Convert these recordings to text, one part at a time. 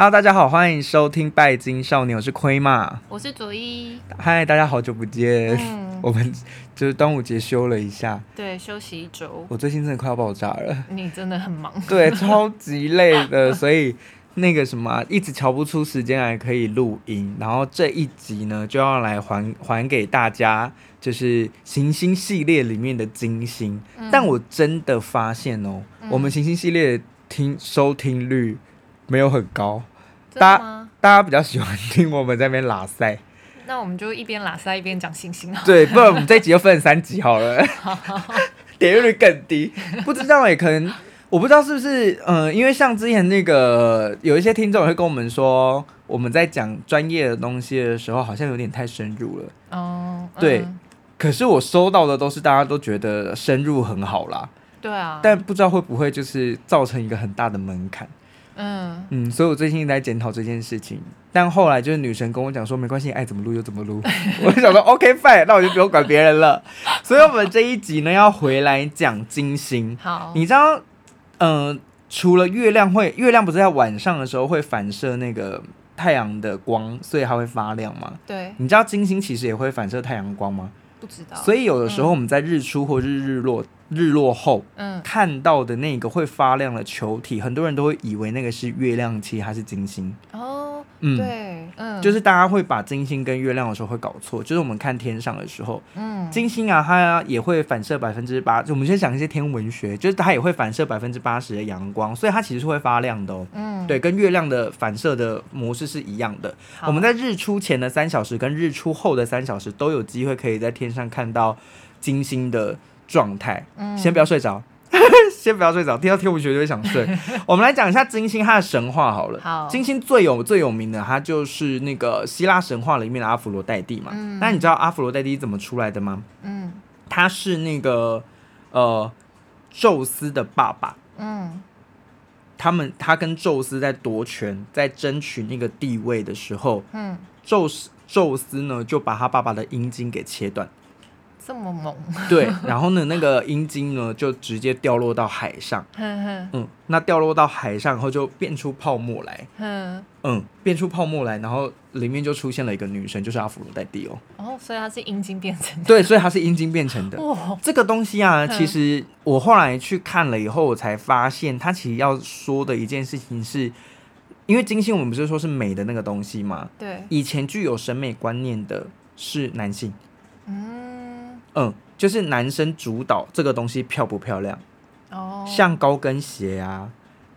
Hello，大家好，欢迎收听《拜金少年》，我是亏嘛，我是左一。嗨，大家好久不见。嗯、我们就是端午节休了一下，对，休息一周。我最近真的快要爆炸了。你真的很忙。对，超级累的，所以那个什么，一直瞧不出时间来可以录音。然后这一集呢，就要来还还给大家，就是行星系列里面的金星。嗯、但我真的发现哦，嗯、我们行星系列听收听率。没有很高，大家大家比较喜欢听我们在那边拉塞，那我们就一边拉塞一边讲星星好了。对，不然我们这一集就分三集好了，点击率更低。不知道也可能，我不知道是不是，嗯、呃，因为像之前那个有一些听众会跟我们说，我们在讲专业的东西的时候，好像有点太深入了。哦，对。嗯、可是我收到的都是大家都觉得深入很好啦。对啊。但不知道会不会就是造成一个很大的门槛。嗯嗯，所以我最近在检讨这件事情，但后来就是女神跟我讲说，没关系，爱怎么录就怎么录。我就想说，OK fine，那我就不用管别人了。所以我们这一集呢，要回来讲金星。好，你知道，嗯、呃，除了月亮会，月亮不是在晚上的时候会反射那个太阳的光，所以它会发亮吗？对。你知道金星其实也会反射太阳光吗？不知道。所以有的时候我们在日出或日日落。嗯日落后，嗯，看到的那个会发亮的球体，很多人都会以为那个是月亮，其实它是金星。哦，嗯，对，嗯，就是大家会把金星跟月亮的时候会搞错，就是我们看天上的时候，嗯，金星啊，它也会反射百分之八，就我们先讲一些天文学，就是它也会反射百分之八十的阳光，所以它其实是会发亮的哦。嗯，对，跟月亮的反射的模式是一样的。我们在日出前的三小时跟日出后的三小时都有机会可以在天上看到金星的。状态，嗯。先不要睡着，嗯、先不要睡着，听到天文学就会想睡。我们来讲一下金星它的神话好了。好，金星最有最有名的，它就是那个希腊神话里面的阿佛罗代蒂嘛。嗯，那你知道阿佛罗代蒂怎么出来的吗？嗯，他是那个呃宙斯的爸爸。嗯，他们他跟宙斯在夺权，在争取那个地位的时候，嗯，宙斯宙斯呢就把他爸爸的阴茎给切断。这么猛，对，然后呢，那个阴茎呢就直接掉落到海上，嗯，那掉落到海上后就变出泡沫来，嗯，变出泡沫来，然后里面就出现了一个女生，就是阿芙罗黛蒂哦，哦，所以它是阴茎变成的，对，所以它是阴茎变成的，哇，这个东西啊，其实我后来去看了以后，我才发现，它其实要说的一件事情是，因为金星我们不是说是美的那个东西吗？对，以前具有审美观念的是男性，嗯。嗯，就是男生主导这个东西漂不漂亮？哦，像高跟鞋啊、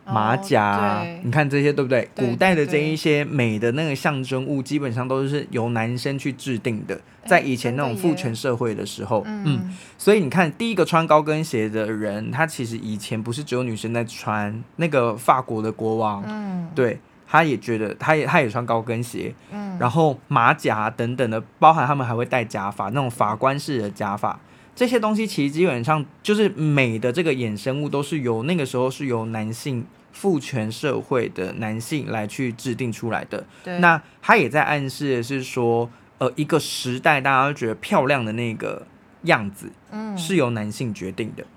马甲啊，哦、你看这些对不对？对古代的这一些美的那个象征物，基本上都是由男生去制定的。在以前那种父权社会的时候，嗯，嗯，所以你看，第一个穿高跟鞋的人，他其实以前不是只有女生在穿。那个法国的国王，嗯，对。他也觉得，他也他也穿高跟鞋，嗯，然后马甲等等的，包含他们还会戴假发，那种法官式的假发，这些东西其实基本上就是美的这个衍生物，都是由那个时候是由男性父权社会的男性来去制定出来的。那他也在暗示的是说，呃，一个时代大家都觉得漂亮的那个样子，嗯，是由男性决定的。嗯，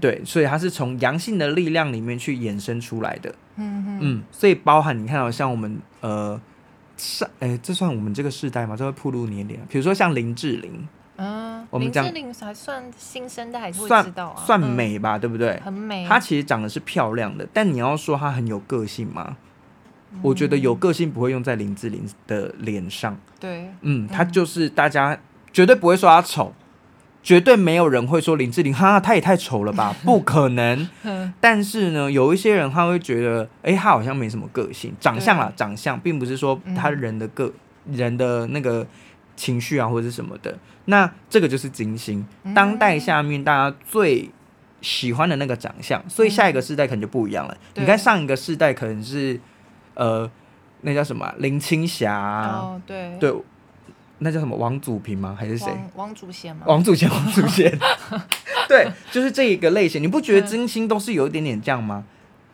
对，所以它是从阳性的力量里面去衍生出来的。嗯哼嗯，所以包含你看到像我们呃上，哎，这算我们这个世代吗？这会铺露年龄。比如说像林志玲，嗯，我们讲林志玲还算新生代，还是会知道啊？算算美吧，嗯、对不对？很美。她其实长得是漂亮的，但你要说她很有个性吗？嗯、我觉得有个性不会用在林志玲的脸上。对，嗯，她就是大家绝对不会说她丑。绝对没有人会说林志玲，哈，她也太丑了吧，不可能。但是呢，有一些人他会觉得，哎，她好像没什么个性，长相啦，长相，并不是说他人的个、嗯、人的那个情绪啊，或者是什么的。那这个就是金星，当代下面大家最喜欢的那个长相，所以下一个世代可能就不一样了。嗯、你看上一个世代可能是，呃，那叫什么林青霞、哦，对对。那叫什么王祖平吗？还是谁？王王祖贤吗？王祖贤，王祖贤。对，就是这一个类型。你不觉得金星都是有一点点这样吗？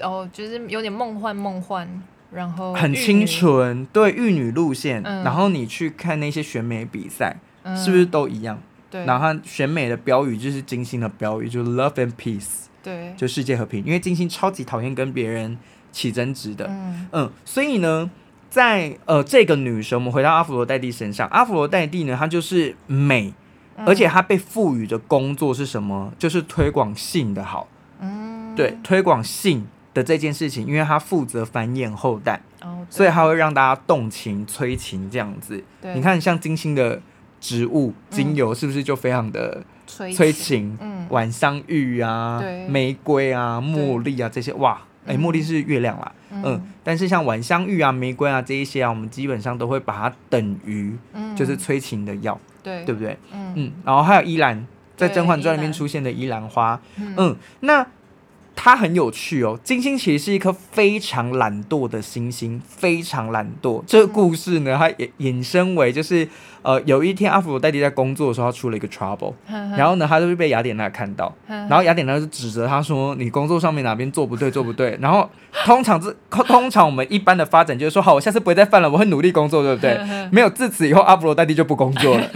哦，就是有点梦幻梦幻，然后很清纯，对，玉女路线。嗯、然后你去看那些选美比赛，嗯、是不是都一样？对。然后选美的标语就是金星的标语，就是 Love and Peace。对。就世界和平，因为金星超级讨厌跟别人起争执的。嗯，嗯，所以呢，在呃这个女神，我们回到阿芙罗黛蒂身上，阿芙罗黛蒂呢，她就是美，而且她被赋予的工作是什么？就是推广性的好。嗯，对，推广性的这件事情，因为她负责繁衍后代，哦，所以她会让大家动情、催情这样子。你看像金星的植物精油，是不是就非常的？催情，嗯，晚香玉啊，玫瑰啊，茉莉啊这些，哇，哎，茉莉是月亮啦，嗯，但是像晚香玉啊、玫瑰啊这一些啊，我们基本上都会把它等于，就是催情的药，对，对不对？嗯，然后还有依兰，在《甄嬛传》里面出现的依兰花，嗯，那。它很有趣哦，金星其实是一颗非常懒惰的星星，非常懒惰。这个故事呢，它也引申为就是，呃，有一天阿芙罗黛蒂在工作的时候，他出了一个 trouble，然后呢，他就会被雅典娜看到，然后雅典娜就指责他说：“你工作上面哪边做不对，做不对。”然后通常这通常我们一般的发展就是说：“好，我下次不会再犯了，我会努力工作，对不对？”没有，自此以后阿芙罗黛蒂就不工作了。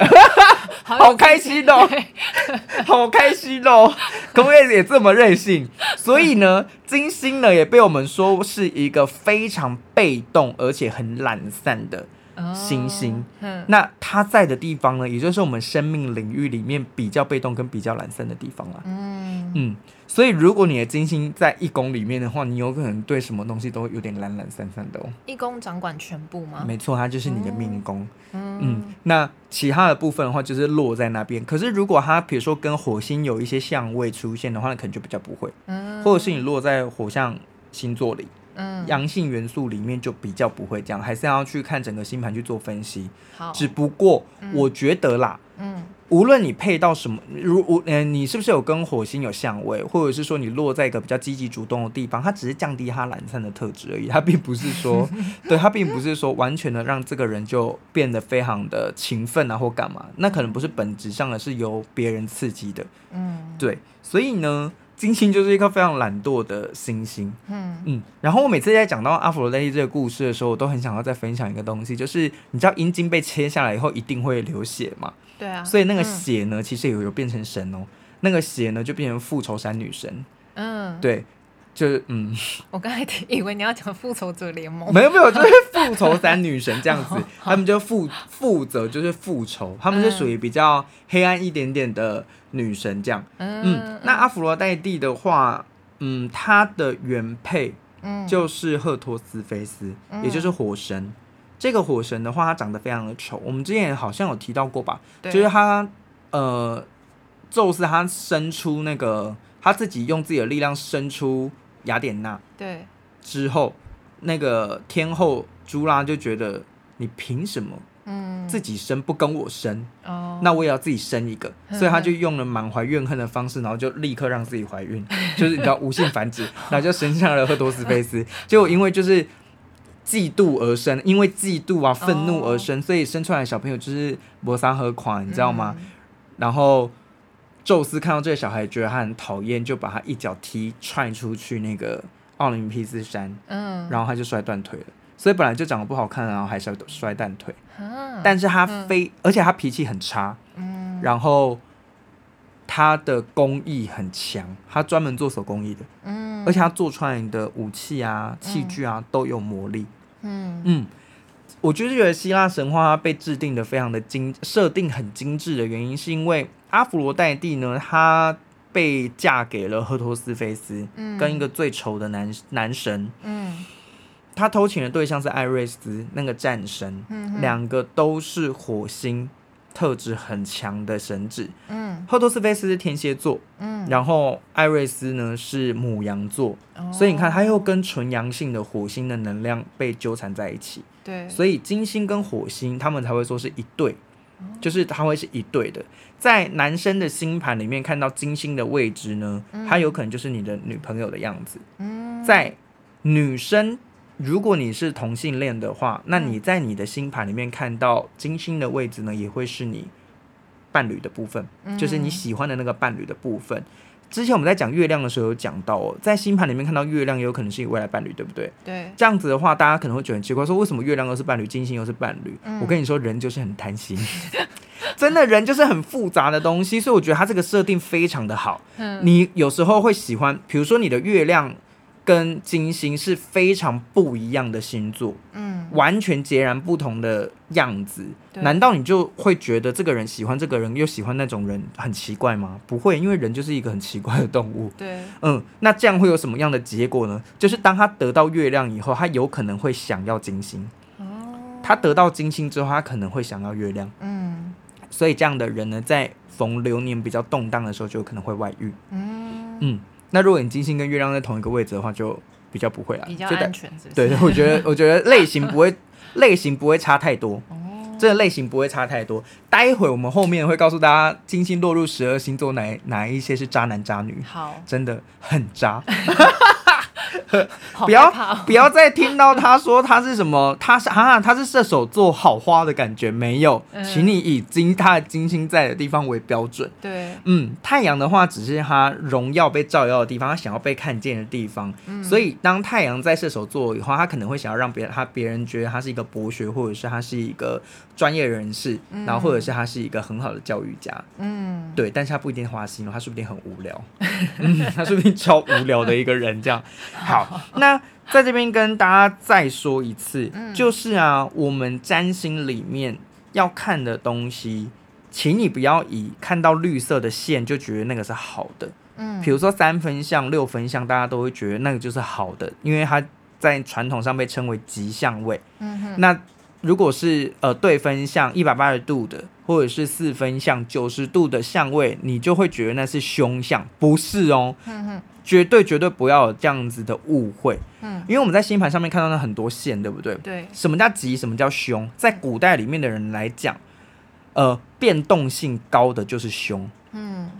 好开心哦，好开心哦，可不可以也这么任性？所以呢，金星呢也被我们说是一个非常被动而且很懒散的星星。那它在的地方呢，也就是我们生命领域里面比较被动跟比较懒散的地方啦。嗯嗯。所以，如果你的金星在一宫里面的话，你有可能对什么东西都有点懒懒散散的哦。一宫掌管全部吗？没错，它就是你的命宫。嗯，嗯，那其他的部分的话，就是落在那边。可是，如果它比如说跟火星有一些相位出现的话，那可能就比较不会。嗯，或者是你落在火象星座里，嗯，阳性元素里面就比较不会这样，还是要去看整个星盘去做分析。好，只不过我觉得啦，嗯。嗯无论你配到什么，如无嗯、呃，你是不是有跟火星有相位，或者是说你落在一个比较积极主动的地方，它只是降低他懒散的特质而已，它并不是说，对，它并不是说完全的让这个人就变得非常的勤奋啊或干嘛，那可能不是本质上的是由别人刺激的，嗯，对，所以呢。金星就是一颗非常懒惰的星星，嗯嗯。然后我每次在讲到阿佛罗黛蒂这个故事的时候，我都很想要再分享一个东西，就是你知道阴茎被切下来以后一定会流血嘛？对啊。所以那个血呢，嗯、其实有有变成神哦。那个血呢，就变成复仇三女神。嗯，对，就是嗯。我刚才以为你要讲复仇者联盟，没有没有，就是复仇三女神这样子，他们就负负责就是复仇，他们是属于比较黑暗一点点的。女神这样，嗯，嗯，那阿芙罗黛蒂的话，嗯，她的原配，就是赫托斯菲斯，嗯、也就是火神。嗯、这个火神的话，他长得非常的丑。我们之前好像有提到过吧？对就是他，呃，宙斯他生出那个，他自己用自己的力量生出雅典娜，对，之后那个天后朱拉就觉得，你凭什么？嗯，自己生不跟我生，哦，那我也要自己生一个，所以他就用了满怀怨恨的方式，然后就立刻让自己怀孕，就是你知道无限繁殖，然后就生下了赫多斯菲斯。结果因为就是嫉妒而生，因为嫉妒啊愤怒而生，所以生出来的小朋友就是摩萨和款，你知道吗？然后宙斯看到这个小孩，觉得他很讨厌，就把他一脚踢踹出去那个奥林匹斯山，嗯，然后他就摔断腿了。所以本来就长得不好看，然后还是摔断腿。但是他非，而且他脾气很差。嗯然后他的工艺很强，他专门做手工艺的。而且他做出来的武器啊、器具啊都有魔力。嗯，我就是觉得希腊神话被制定的非常的精，设定很精致的原因，是因为阿芙罗黛蒂呢，她被嫁给了赫托斯菲斯，跟一个最丑的男男神。他偷情的对象是艾瑞斯，那个战神，两、个都是火星特质很强的神祇。嗯，赫多斯菲斯是天蝎座，嗯，然后艾瑞斯呢是母羊座，哦、所以你看他又跟纯阳性的火星的能量被纠缠在一起。对，所以金星跟火星他们才会说是一对，哦、就是他会是一对的。在男生的星盘里面看到金星的位置呢，他有可能就是你的女朋友的样子。嗯，在女生。如果你是同性恋的话，那你在你的星盘里面看到金星的位置呢，也会是你伴侣的部分，就是你喜欢的那个伴侣的部分。之前我们在讲月亮的时候有讲到哦，在星盘里面看到月亮也有可能是你未来伴侣，对不对？对。这样子的话，大家可能会觉得很奇怪，说为什么月亮又是伴侣，金星又是伴侣？我跟你说，人就是很贪心，真的人就是很复杂的东西，所以我觉得它这个设定非常的好。嗯你有时候会喜欢，比如说你的月亮。跟金星是非常不一样的星座，嗯，完全截然不同的样子。难道你就会觉得这个人喜欢这个人，又喜欢那种人，很奇怪吗？不会，因为人就是一个很奇怪的动物。对，嗯，那这样会有什么样的结果呢？就是当他得到月亮以后，他有可能会想要金星。哦，他得到金星之后，他可能会想要月亮。嗯，所以这样的人呢，在逢流年比较动荡的时候，就有可能会外遇。嗯嗯。那如果你金星跟月亮在同一个位置的话，就比较不会啦，比较安全是是？对，我觉得我觉得类型不会 类型不会差太多，哦，这个类型不会差太多。待会我们后面会告诉大家，金星落入十二星座哪哪一些是渣男渣女，好，真的很渣。不要不要再听到他说他是什么，他是啊，他是射手座好花的感觉没有，请你以金他的金星在的地方为标准。对，嗯，太阳的话只是他荣耀被照耀的地方，他想要被看见的地方。嗯所以当太阳在射手座以后，他可能会想要让别人他别人觉得他是一个博学，或者是他是一个专业人士，然后或者是他是一个很好的教育家。嗯，对，但是他不一定花心，他说不定很无聊，嗯，他说不定超无聊的一个人这样。好，那在这边跟大家再说一次，嗯、就是啊，我们占星里面要看的东西，请你不要以看到绿色的线就觉得那个是好的。嗯，比如说三分相、六分相，大家都会觉得那个就是好的，因为它在传统上被称为吉相位。嗯哼，那如果是呃对分相一百八十度的，或者是四分相九十度的相位，你就会觉得那是凶相，不是哦。嗯哼。绝对绝对不要有这样子的误会，嗯，因为我们在星盘上面看到那很多线，对不对？对。什么叫吉？什么叫凶？在古代里面的人来讲，呃，变动性高的就是凶，嗯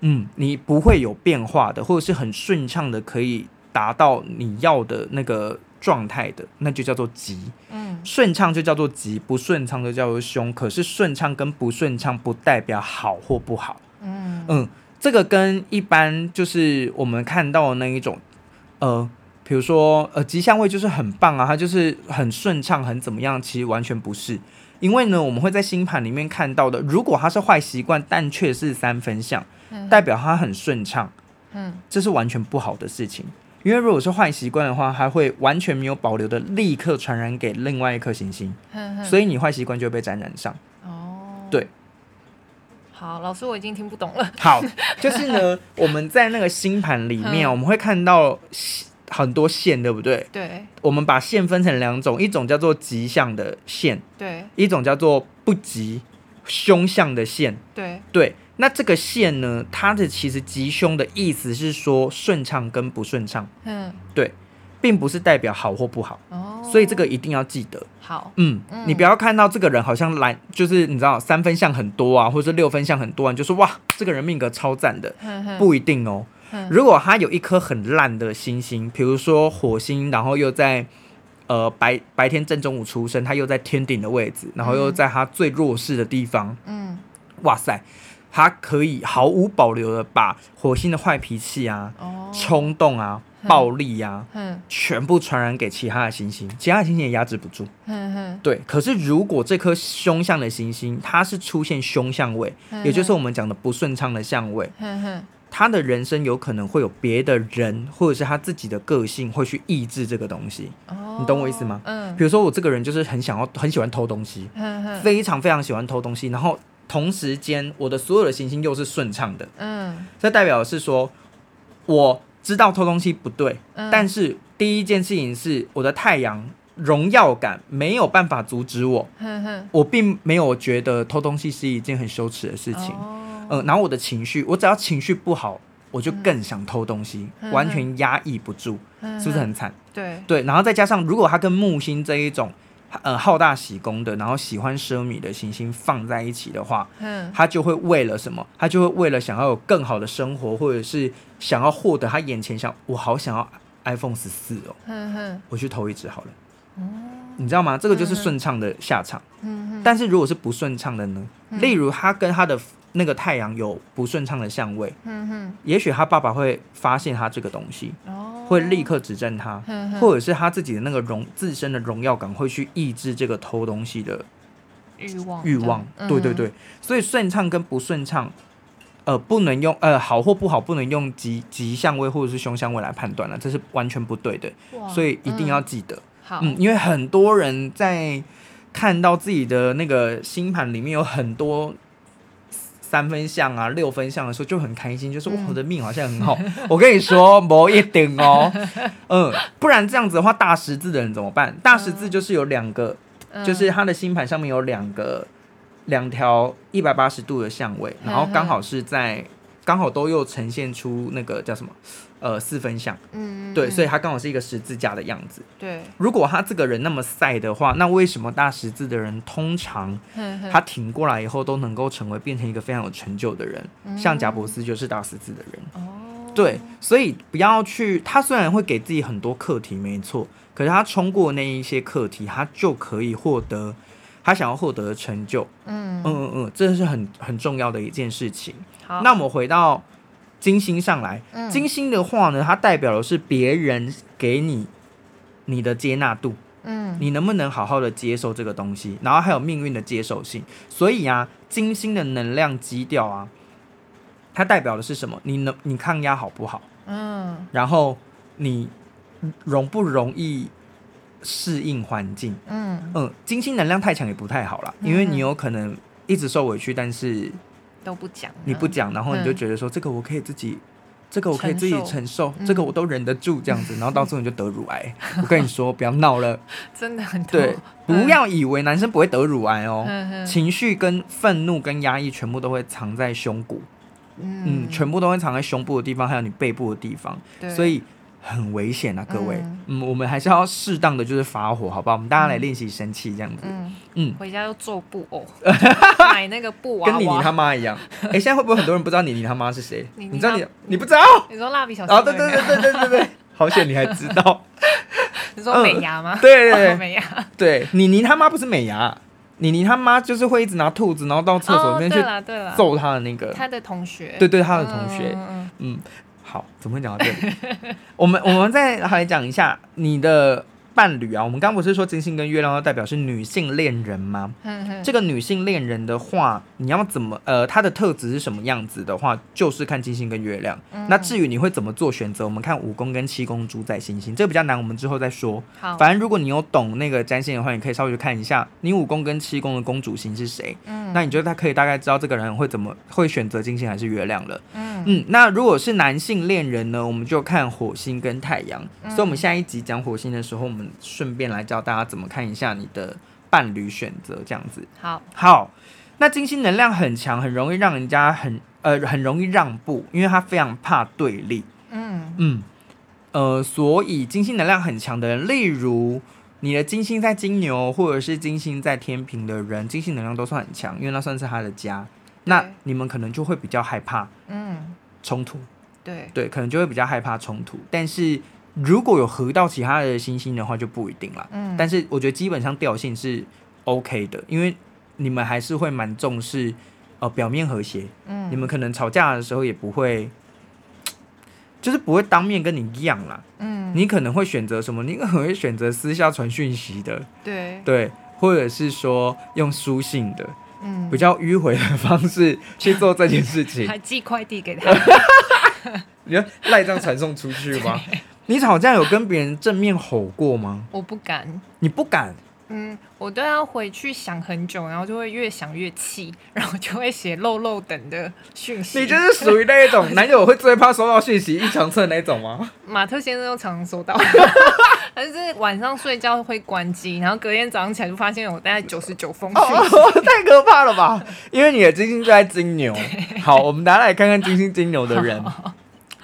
嗯，你不会有变化的，或者是很顺畅的，可以达到你要的那个状态的，那就叫做吉，嗯，顺畅就叫做吉，不顺畅就叫做凶。可是顺畅跟不顺畅不代表好或不好，嗯嗯。这个跟一般就是我们看到的那一种，呃，比如说呃吉祥位就是很棒啊，它就是很顺畅，很怎么样？其实完全不是，因为呢，我们会在星盘里面看到的，如果它是坏习惯，但却是三分相，代表它很顺畅，嗯，这是完全不好的事情。因为如果是坏习惯的话，它会完全没有保留的立刻传染给另外一颗行星，所以你坏习惯就会被沾染上。哦，对。好，老师，我已经听不懂了。好，就是呢，我们在那个星盘里面，嗯、我们会看到很多线，对不对？对。我们把线分成两种，一种叫做吉相的线，对；一种叫做不吉、凶相的线，对。对。那这个线呢，它的其实吉凶的意思是说顺畅跟不顺畅，嗯，对。并不是代表好或不好哦，所以这个一定要记得。好，嗯，嗯，你不要看到这个人好像来，就是你知道三分像很多啊，或者是六分像很多啊，你就说哇，这个人命格超赞的，呵呵不一定哦。如果他有一颗很烂的星星，比如说火星，然后又在呃白白天正中午出生，他又在天顶的位置，然后又在他最弱势的地方，嗯，哇塞，他可以毫无保留的把火星的坏脾气啊、哦、冲动啊。暴力呀、啊，嗯，全部传染给其他的行星，其他的星星也压制不住。对。可是如果这颗凶相的行星，它是出现凶相位，也就是我们讲的不顺畅的相位，嗯哼，他的人生有可能会有别的人，或者是他自己的个性会去抑制这个东西。哦，你懂我意思吗？嗯，比如说我这个人就是很想要，很喜欢偷东西，非常非常喜欢偷东西，然后同时间我的所有的行星又是顺畅的，嗯，这代表的是说我。知道偷东西不对，嗯、但是第一件事情是我的太阳荣耀感没有办法阻止我，呵呵我并没有觉得偷东西是一件很羞耻的事情，哦、呃，然后我的情绪，我只要情绪不好，我就更想偷东西，嗯、完全压抑不住，是不是很惨？对。对，然后再加上如果他跟木星这一种。呃，好大喜功的，然后喜欢奢靡的行星放在一起的话，嗯，他就会为了什么？他就会为了想要有更好的生活，或者是想要获得他眼前想，我好想要 iPhone 十四哦，嗯哼，我去投一支好了，嗯，你知道吗？这个就是顺畅的下场，嗯哼，但是如果是不顺畅的呢？例如他跟他的。那个太阳有不顺畅的相位，嗯、哼也许他爸爸会发现他这个东西，哦、会立刻指正他，或者是他自己的那个荣自身的荣耀感会去抑制这个偷东西的欲望欲望。对对对，嗯、所以顺畅跟不顺畅，呃不能用呃好或不好不能用吉吉相位或者是凶相位来判断了，这是完全不对的，所以一定要记得。嗯，好，嗯，因为很多人在看到自己的那个星盘里面有很多。三分相啊，六分相的时候就很开心，就是我的命好像很好。嗯、我跟你说，某一点哦，嗯，不然这样子的话，大十字的人怎么办？大十字就是有两个，嗯、就是他的星盘上面有两个两条一百八十度的相位，然后刚好是在。刚好都又呈现出那个叫什么，呃，四分相，嗯，对，所以他刚好是一个十字架的样子。对，如果他这个人那么赛的话，那为什么大十字的人通常他挺过来以后都能够成为变成一个非常有成就的人？嗯、像贾伯斯就是大十字的人。哦，对，所以不要去，他虽然会给自己很多课题，没错，可是他冲过那一些课题，他就可以获得他想要获得的成就。嗯嗯嗯嗯，这是很很重要的一件事情。好那我们回到金星上来，嗯、金星的话呢，它代表的是别人给你你的接纳度，嗯，你能不能好好的接受这个东西，然后还有命运的接受性。所以啊，金星的能量基调啊，它代表的是什么？你能你抗压好不好？嗯，然后你容不容易适应环境？嗯嗯，金星能量太强也不太好啦，因为你有可能一直受委屈，但是。都不讲，你不讲，然后你就觉得说这个我可以自己，嗯、这个我可以自己承受，嗯、这个我都忍得住这样子，然后到最后你就得乳癌。我跟你说，不要闹了，真的很多。对，不要以为男生不会得乳癌哦，嗯、情绪跟愤怒跟压抑全部都会藏在胸骨，嗯，嗯，全部都会藏在胸部的地方，还有你背部的地方，所以。很危险啊，各位，嗯，嗯，我们还是要适当的就是发火，好不好？我们大家来练习生气这样子，嗯，嗯，回家要做布偶，买那个布娃娃，跟妮妮他妈一样。哎、欸，现在会不会很多人不知道妮妮他妈是谁？你知道你，你不知道？你说蜡笔小新？啊，对对对对对对对，好险你还知道。你说美牙吗？嗯、对对对，美牙。对，妮妮他妈不是美牙，妮妮他妈就是会一直拿兔子，然后到厕所里面去揍他的那个，他的同学，对，对对，他的同学，嗯。嗯嗯好，怎么会讲到这里？我们我们再来讲一下你的。伴侣啊，我们刚不是说金星跟月亮要代表是女性恋人吗？这个女性恋人的话，你要怎么呃，她的特质是什么样子的话，就是看金星跟月亮。嗯、那至于你会怎么做选择，我们看五宫跟七宫主宰星星，这个比较难，我们之后再说。好，反正如果你有懂那个占星的话，你可以稍微去看一下你五宫跟七宫的公主星是谁。嗯，那你觉得他可以大概知道这个人会怎么会选择金星还是月亮了。嗯嗯，那如果是男性恋人呢，我们就看火星跟太阳。嗯、所以我们下一集讲火星的时候，我们顺便来教大家怎么看一下你的伴侣选择，这样子。好，好，那金星能量很强，很容易让人家很呃很容易让步，因为他非常怕对立。嗯嗯呃，所以金星能量很强的人，例如你的金星在金牛或者是金星在天平的人，金星能量都算很强，因为那算是他的家。那你们可能就会比较害怕嗯冲突，对对，可能就会比较害怕冲突，但是。如果有合到其他的星星的话，就不一定了。嗯，但是我觉得基本上调性是 OK 的，因为你们还是会蛮重视呃表面和谐。嗯，你们可能吵架的时候也不会，就是不会当面跟你一样啦。嗯，你可能会选择什么？你可能会选择私下传讯息的。对对，或者是说用书信的，嗯，比较迂回的方式去做这件事情，还寄快递给他。你要赖账传送出去吗？你吵架有跟别人正面吼过吗？我不敢。你不敢？嗯，我都要回去想很久，然后就会越想越气，然后就会写漏漏等的讯息。你就是属于那一种 男友会最怕收到讯息一长串那种吗？马特先生都常常收到，但是晚上睡觉会关机，然后隔天早上起来就发现有大概九十九封讯息。哦哦，太可怕了吧？因为你的金星就在金牛。好，我们大家来看看金星金牛的人。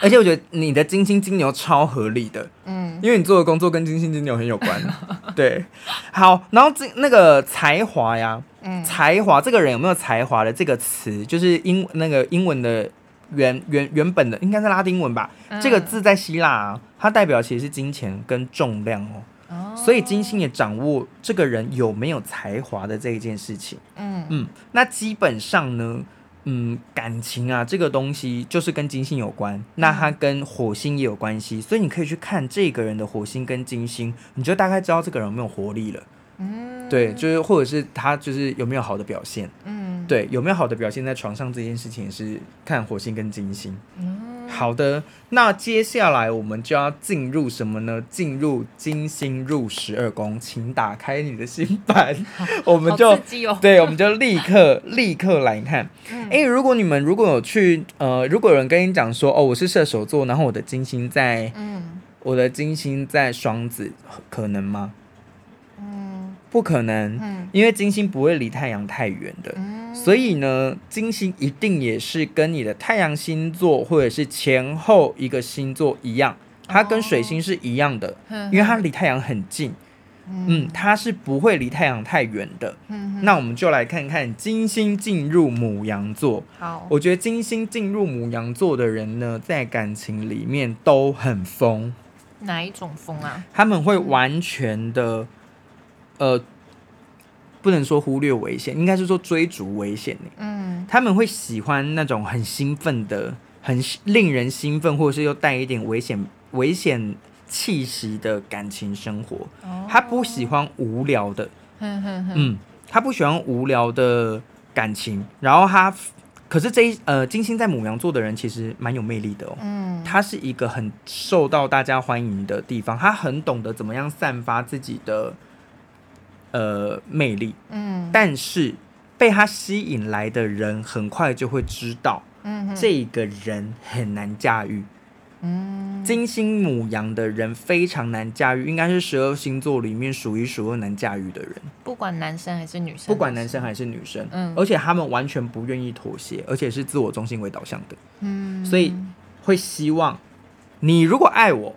而且我觉得你的金星金牛超合理的，嗯，因为你做的工作跟金星金牛很有关，对。好，然后这那个才华呀，嗯，才华这个人有没有才华的这个词，就是英那个英文的原原原本的应该是拉丁文吧，嗯，这个字在希腊啊，它代表其实是金钱跟重量哦，哦，所以金星也掌握这个人有没有才华的这一件事情，嗯。嗯，那基本上呢。嗯，感情啊，这个东西就是跟金星有关，那它跟火星也有关系，所以你可以去看这个人的火星跟金星，你就大概知道这个人有没有活力了。嗯，对，就是或者是他就是有没有好的表现。嗯对，有没有好的表现在床上这件事情是看火星跟金星。嗯，好的，那接下来我们就要进入什么呢？进入金星入十二宫，请打开你的心盘，我们就、哦、对，我们就立刻 立刻来看。哎、嗯，如果你们如果有去呃，如果有人跟你讲说哦，我是射手座，然后我的金星在，嗯，我的金星在双子，可能吗？不可能，嗯，因为金星不会离太阳太远的，嗯，所以呢，金星一定也是跟你的太阳星座或者是前后一个星座一样，它跟水星是一样的，哦，因为它离太阳很近，嗯，嗯，它是不会离太阳太远的，嗯，那我们就来看看金星进入母羊座，好，我觉得金星进入母羊座的人呢，在感情里面都很疯，哪一种疯啊？他们会完全的。呃，不能说忽略危险，应该是说追逐危险。嗯，他们会喜欢那种很兴奋的、很令人兴奋，或者是又带一点危险、危险气息的感情生活。哦，他不喜欢无聊的。嗯哼哼。嗯，他不喜欢无聊的感情。然后他，可是这一呃，金星在母羊座的人其实蛮有魅力的哦。嗯，他是一个很受到大家欢迎的地方，他很懂得怎么样散发自己的。呃，魅力，嗯，但是被他吸引来的人很快就会知道，嗯，这个人很难驾驭，嗯，金星母羊的人非常难驾驭，应该是十二星座里面数一数二难驾驭的人，不管男生还是女生，不管男生还是女生，嗯，而且他们完全不愿意妥协，而且是自我中心为导向的，嗯，所以会希望你如果爱我，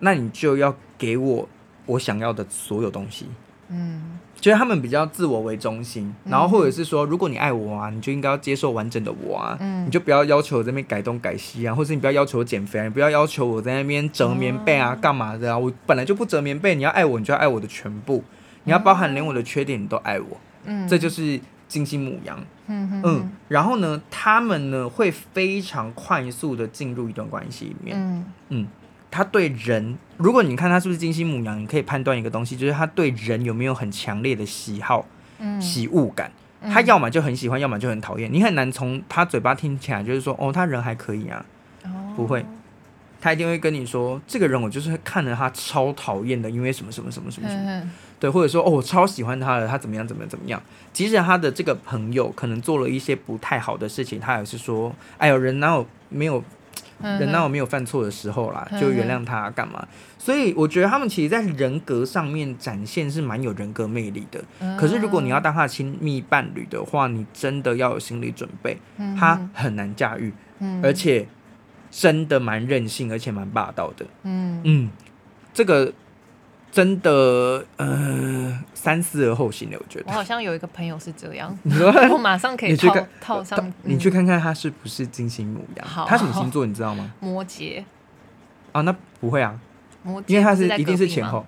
那你就要给我我想要的所有东西。嗯，觉得他们比较自我为中心，然后或者是说，如果你爱我啊，你就应该要接受完整的我啊，嗯，你就不要要求我这边改东改西啊，或者你不要要求我减肥啊，你不要要求我在那边折棉被啊，干嘛的啊？我本来就不折棉被，你要爱我，你就要爱我的全部，你要包含连我的缺点你都爱我，嗯，这就是金星母羊，嗯嗯，然后呢，他们呢会非常快速的进入一段关系里面，嗯。嗯。他对人，如果你看他是不是金星母羊，你可以判断一个东西，就是他对人有没有很强烈的喜好、嗯、喜恶感。他要么就很喜欢，要么就很讨厌。你很难从他嘴巴听起来就是说，哦，他人还可以啊。哦、不会，他一定会跟你说，这个人我就是看着他超讨厌的，因为什么什么什么什么什么。对，或者说，哦，我超喜欢他的，他怎么样怎么样怎么样。即使他的这个朋友可能做了一些不太好的事情，他也是说，哎呦，人哪有没有？人哪有没有犯错的时候啦，就原谅他干嘛？所以我觉得他们其实，在人格上面展现是蛮有人格魅力的。可是如果你要当他的亲密伴侣的话，你真的要有心理准备，他很难驾驭，而且真的蛮任性，而且蛮霸道的。嗯嗯，这个。真的，呃，三思而后行的，我觉得。我好像有一个朋友是这样，你说我马上可以套套上。你去看看他是不是金星母羊？好，他什么星座你知道吗？摩羯。啊，那不会啊，摩羯，因为他是一定是前后。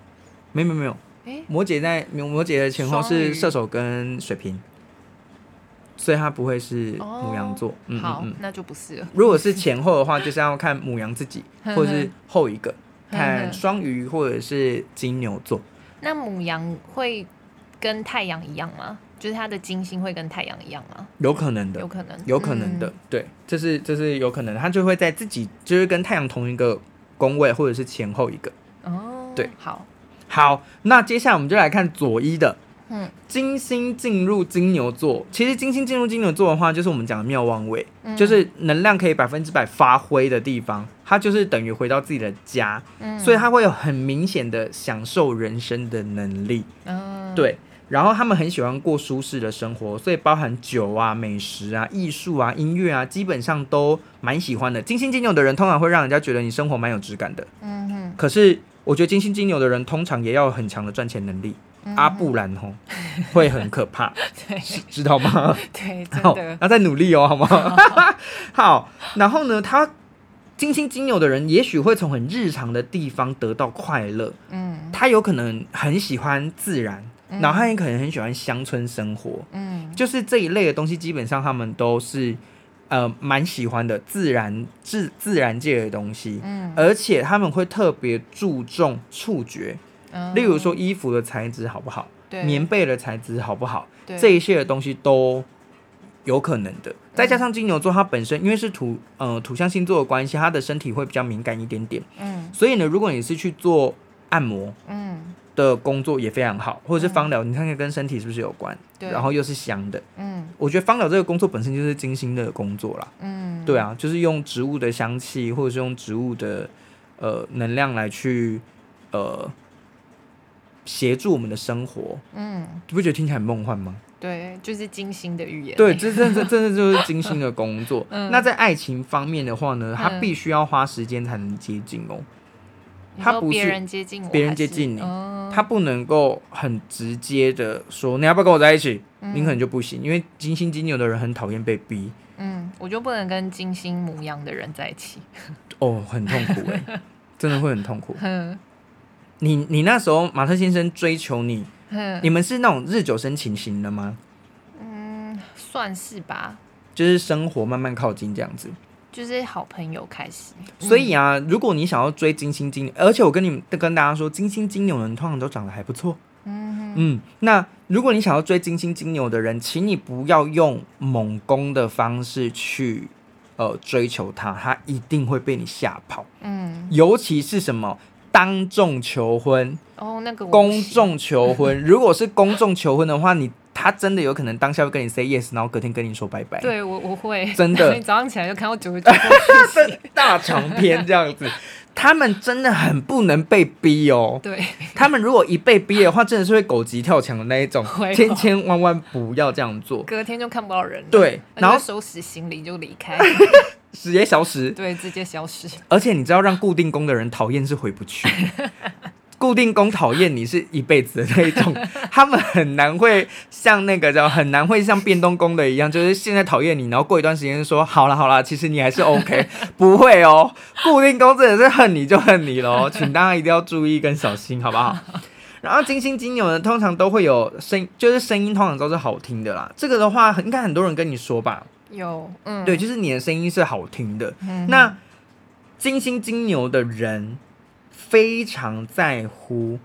没有没有没有，欸，摩羯在摩羯的前后是射手跟水瓶，所以他不会是母羊座。嗯，好，那就不是了。如果是前后的话，就是要看母羊自己，或者是后一个。看双鱼或者是金牛座，那母羊会跟太阳一样吗？就是它的金星会跟太阳一样吗？有可能的，有可能，有可能的，嗯、对，这是这是有可能的，它就会在自己就是跟太阳同一个宫位，或者是前后一个。哦，对，好，好，那接下来我们就来看左一的。嗯，金星进入金牛座，其实金星进入金牛座的话，就是我们讲的妙望位，嗯、就是能量可以百分之百发挥的地方，它就是等于回到自己的家，嗯、所以他会有很明显的享受人生的能力。嗯，对，然后他们很喜欢过舒适的生活，所以包含酒啊、美食啊、艺术啊、音乐啊，基本上都蛮喜欢的。金星金牛的人通常会让人家觉得你生活蛮有质感的。嗯哼，可是我觉得金星金牛的人通常也要有很强的赚钱能力。阿布兰哦 会很可怕，对，知道吗？对，真的。要再努力哦，好吗？好，好，然后呢，他金星金牛的人，也许会从很日常的地方得到快乐。嗯，他有可能很喜欢自然，然后他也可能很喜欢乡村生活。嗯，就是这一类的东西，基本上他们都是呃蛮喜欢的，自然自自然界的东西。嗯，而且他们会特别注重触觉。例如说衣服的材质好不好，对棉被的材质好不好，对这一些的东西都有可能的。再加上金牛座，它本身因为是土呃土象星座的关系，它的身体会比较敏感一点点。嗯，所以呢，如果你是去做按摩，嗯，的工作也非常好，或者是芳疗，你看看跟身体是不是有关？对，然后又是香的，嗯，我觉得芳疗这个工作本身就是精心的工作啦。嗯，对啊，就是用植物的香气，或者是用植物的呃能量来去呃协助我们的生活。嗯，你不觉得听起来很梦幻吗？对，就是精心的语言。对，这这这真的就是精心的工作。嗯，那在爱情方面的话呢，他必须要花时间才能接近哦。他不是别人接近我，别人接近你，嗯、他不能够很直接的说你要不要跟我在一起，嗯、你可能就不行，因为金星金牛的人很讨厌被逼。嗯，我就不能跟金星牡羊的人在一起。哦，很痛苦哎，真的会很痛苦。嗯、你你那时候马特先生追求你。你们是那种日久生情型的吗？嗯，算是吧。就是生活慢慢靠近这样子，就是好朋友开始。所以啊，嗯、如果你想要追金星金牛，而且我跟你们跟大家说，金星金牛的人通常都长得还不错。嗯嗯，那如果你想要追金星金牛的人，请你不要用猛攻的方式去呃追求他，他一定会被你吓跑。嗯，尤其是什么？当众求婚哦，那个公众求婚，如果是公众求婚的话，你他真的有可能当下会跟你 say yes，然后隔天跟你说拜拜。对我我会真的，你早上起来就看到九十九 大长篇这样子，他们真的很不能被逼哦。对，他们如果一被逼的话，真的是会狗急跳墙的那一种，千千万万不要这样做，隔天就看不到人。对，然后收拾行李就离开。直接消失，对，直接消失。而且你知道，让固定工的人讨厌是回不去。固定工讨厌你是一辈子的那一种，他们很难会像那个叫很难会像变动工的一样，就是现在讨厌你，然后过一段时间说好了好了，其实你还是 OK，不会哦。固定工真的是恨你就恨你喽，请大家一定要注意跟小心，好不好？然后金星金牛呢，通常都会有声，就是声音通常都是好听的啦。这个的话，应该很多人跟你说吧。有，嗯，对，就是你的声音是好听的。嗯、那金星金牛的人非常在乎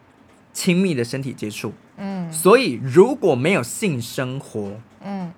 亲密的身体接触，嗯，所以如果没有性生活，嗯，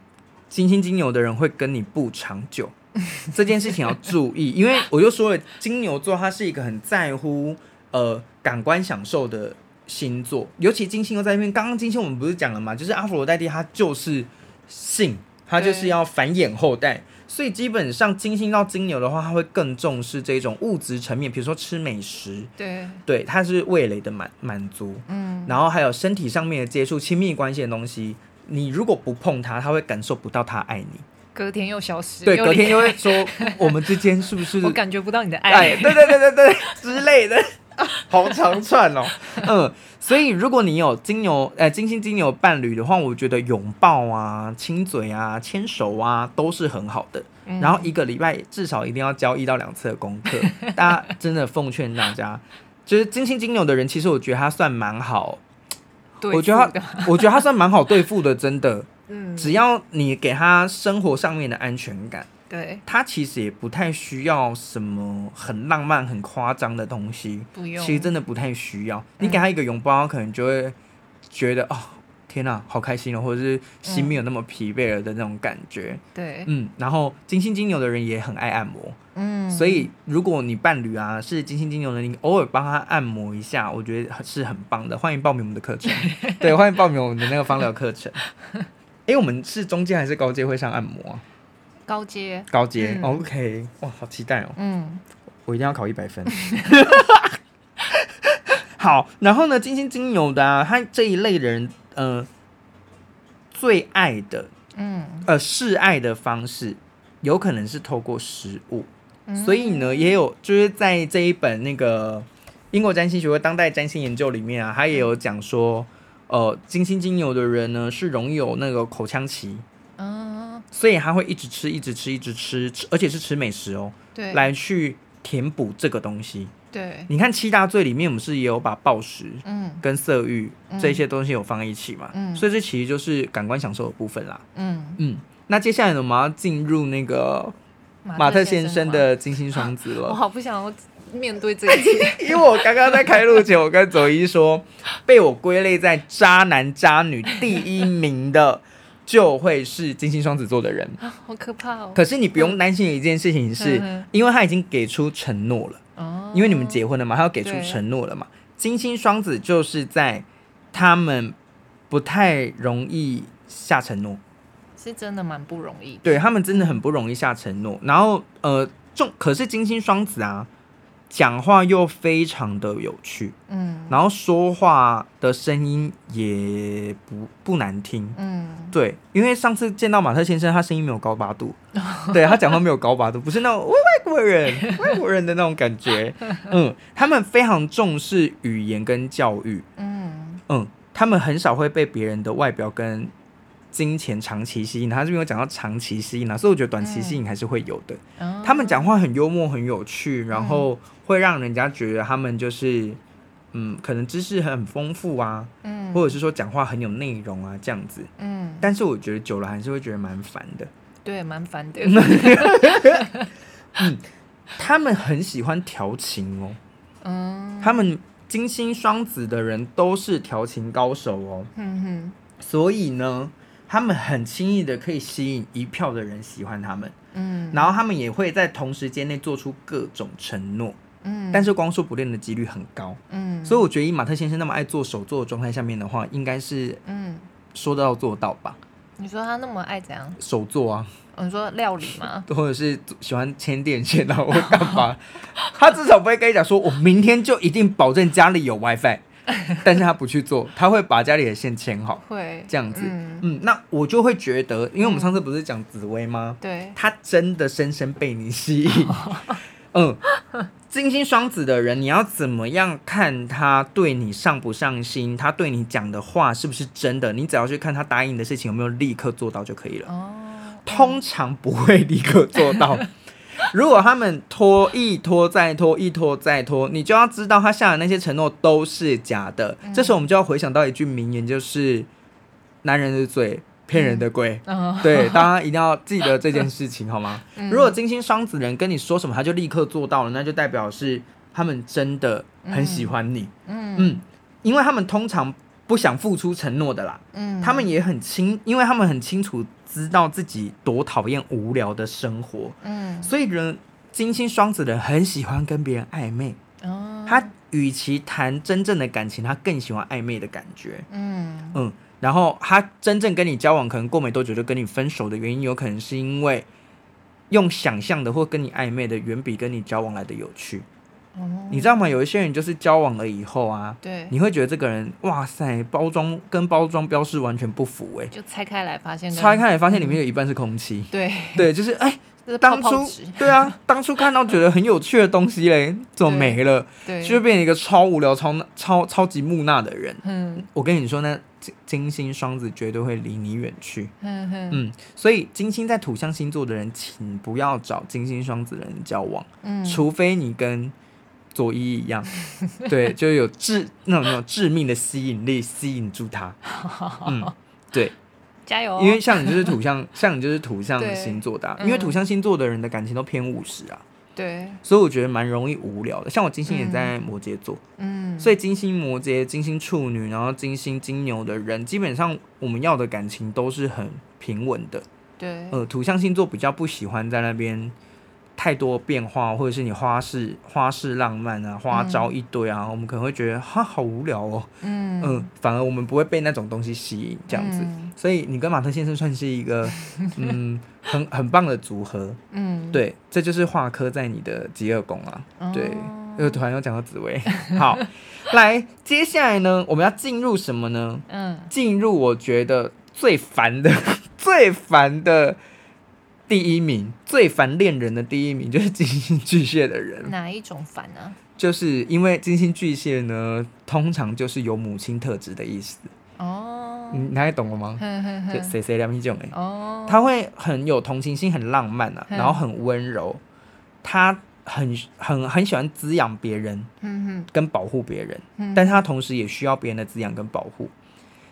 金星金牛的人会跟你不长久。这件事情要注意，因为我就说了，金牛座它是一个很在乎呃感官享受的星座，尤其金星又在那边。刚刚金星我们不是讲了嘛？就是阿佛罗代蒂，它就是性。他就是要繁衍后代，对所以基本上金星到金牛的话，他会更重视这种物质层面，比如说吃美食，对，对，他是味蕾的满满足，嗯，然后还有身体上面的接触、亲密关系的东西，你如果不碰他，他会感受不到他爱你，隔天又消失，对，隔天又会说我们之间是不是 我感觉不到你的爱，对对对对对之类的。好长串哦，嗯，所以如果你有金牛，呃，金星金牛伴侣的话，我觉得拥抱啊、亲嘴啊、牵手啊都是很好的。嗯、然后一个礼拜至少一定要交一到两次的功课。大家真的奉劝大家，就是金星金牛的人，其实我觉得他算蛮好，我觉得他，我觉得他算蛮好对付的，真的。嗯，只要你给他生活上面的安全感。对，他其实也不太需要什么很浪漫、很夸张的东西，不用，其实真的不太需要。你给他一个拥抱，他可能就会觉得、嗯、哦，天哪，好开心哦，或者是心没有那么疲惫了的那种感觉。对，嗯，然后金星金牛的人也很爱按摩，嗯，所以如果你伴侣啊是金星金牛的，你偶尔帮他按摩一下，我觉得是很棒的。欢迎报名我们的课程，对，欢迎报名我们的那个芳疗课程。哎，我们是中阶还是高阶会上按摩啊？高阶，高阶、嗯、，OK，哇，好期待哦！嗯，我一定要考一百分。好，然后呢，金星金牛的啊，他这一类的人，呃，最爱的，嗯，呃，示爱的方式，有可能是透过食物，嗯、所以呢，也有就是在这一本那个英国占星学会当代占星研究里面啊，他也有讲说，呃，金星金牛的人呢，是容易有那个口腔期。所以他会一直吃，一直吃，一直吃，吃，而且是吃美食哦，对，来去填补这个东西。对，你看七大罪里面，我们是也有把暴食，嗯，跟色欲这些东西有放一起嘛，嗯，所以这其实就是感官享受的部分啦，嗯嗯。那接下来呢，我们要进入那个马特先生的金星双子了。我好不想要面对这一切，因为我刚刚在开录前，我跟左一说，被我归类在渣男渣女第一名的。就会是金星双子座的人，好可怕哦。可是你不用担心的一件事情是，因为他已经给出承诺了，哦，因为你们结婚了嘛，他要给出承诺了嘛。金星双子就是在他们不太容易下承诺，是真的蛮不容易，对他们真的很不容易下承诺。然后呃，重可是金星双子啊。讲话又非常的有趣，嗯，然后说话的声音也不不难听，嗯，对，因为上次见到马特先生，他声音没有高八度，对，他讲话没有高八度，不是那种外国人 外国人的那种感觉，嗯，他们非常重视语言跟教育，嗯。嗯，他们很少会被别人的外表跟。金钱长期吸引，他这边有讲到长期吸引啊，所以我觉得短期吸引还是会有的。嗯、他们讲话很幽默，很有趣，然后会让人家觉得他们就是，嗯，可能知识很丰富啊，嗯，或者是说讲话很有内容啊，这样子，嗯。但是我觉得久了还是会觉得蛮烦的。对，蛮烦的。嗯，他们很喜欢调情哦。嗯。他们金星双子的人都是调情高手哦。嗯哼。所以呢。他们很轻易的可以吸引一票的人喜欢他们，嗯，然后他们也会在同时间内做出各种承诺，嗯，但是光说不练的几率很高，嗯，所以我觉得以马特先生那么爱做手作的状态下面的话，应该是，嗯，说到做到吧？你说他那么爱怎样？手作啊？你说料理吗？或者是喜欢牵电线啊，或干嘛？他至少不会跟你讲说，我明天就一定保证家里有 WiFi。但是他不去做，他会把家里的线牵好，会这样子。嗯，嗯，那我就会觉得，因为我们上次不是讲紫薇吗？对、嗯，他真的深深被你吸引。嗯，金星双子的人，你要怎么样看他对你上不上心？他对你讲的话是不是真的？你只要去看他答应的事情有没有立刻做到就可以了。哦，通常不会立刻做到。如果他们拖一拖再拖一拖再拖，你就要知道他下的那些承诺都是假的。嗯、这时候我们就要回想到一句名言，就是“男人的嘴，骗人的鬼”嗯。对，大家一定要记得这件事情，好吗？嗯、如果金星双子人跟你说什么，他就立刻做到了，那就代表是他们真的很喜欢你。嗯，嗯，因为他们通常不想付出承诺的啦。嗯，他们也很清，因为他们很清楚。知道自己多讨厌无聊的生活，嗯，所以人金星双子的人很喜欢跟别人暧昧，哦，他与其谈真正的感情，他更喜欢暧昧的感觉，嗯。嗯，然后他真正跟你交往，可能过没多久就跟你分手的原因，有可能是因为用想象的或跟你暧昧的，远比跟你交往来的有趣。你知道吗？有一些人就是交往了以后啊，对，你会觉得这个人哇塞，包装跟包装标示完全不符哎，就拆开来发现，拆开来发现里面有一半是空气，对。对，就是哎，当初对啊，当初看到觉得很有趣的东西嘞，怎么没了？对，就变成一个超无聊、超超超级木讷的人。嗯，我跟你说呢，金金星双子绝对会离你远去。嗯。嗯，所以金星在土象星座的人，请不要找金星双子的人交往，嗯，除非你跟。佐伊一样，对，就有致那种那种致命的吸引力，吸引住他。嗯，对，加油！因为像你就是土象，像你就是土象星座的、啊，因为土象星座的人的感情都偏务实啊。对，所以我觉得蛮容易无聊的。像我金星也在摩羯座，嗯，所以金星摩羯、金星处女，然后金星金牛的人，基本上我们要的感情都是很平稳的。对，呃，土象星座比较不喜欢在那边。太多变化，或者是你花式花式浪漫啊，花招一堆啊，嗯、我们可能会觉得哈好无聊哦。嗯嗯，反而我们不会被那种东西吸引，这样子。嗯、所以你跟马特先生算是一个 嗯很很棒的组合。嗯，对，这就是画科在你的极恶宫啊。哦、对，又突然又讲到紫薇。好，来，接下来呢，我们要进入什么呢？嗯，进入我觉得最烦的 最烦的。第一名最烦恋人的第一名 就是金星巨蟹的人。哪一种烦呢？就是因为金星巨蟹呢，通常就是有母亲特质的意思。哦，你大概懂了吗？就谁谁两米九哎。哦，他会很有同情心，很浪漫啊，然后很温柔。他很很很喜欢滋养别人，跟保护别人。但他同时也需要别人的滋养跟保护。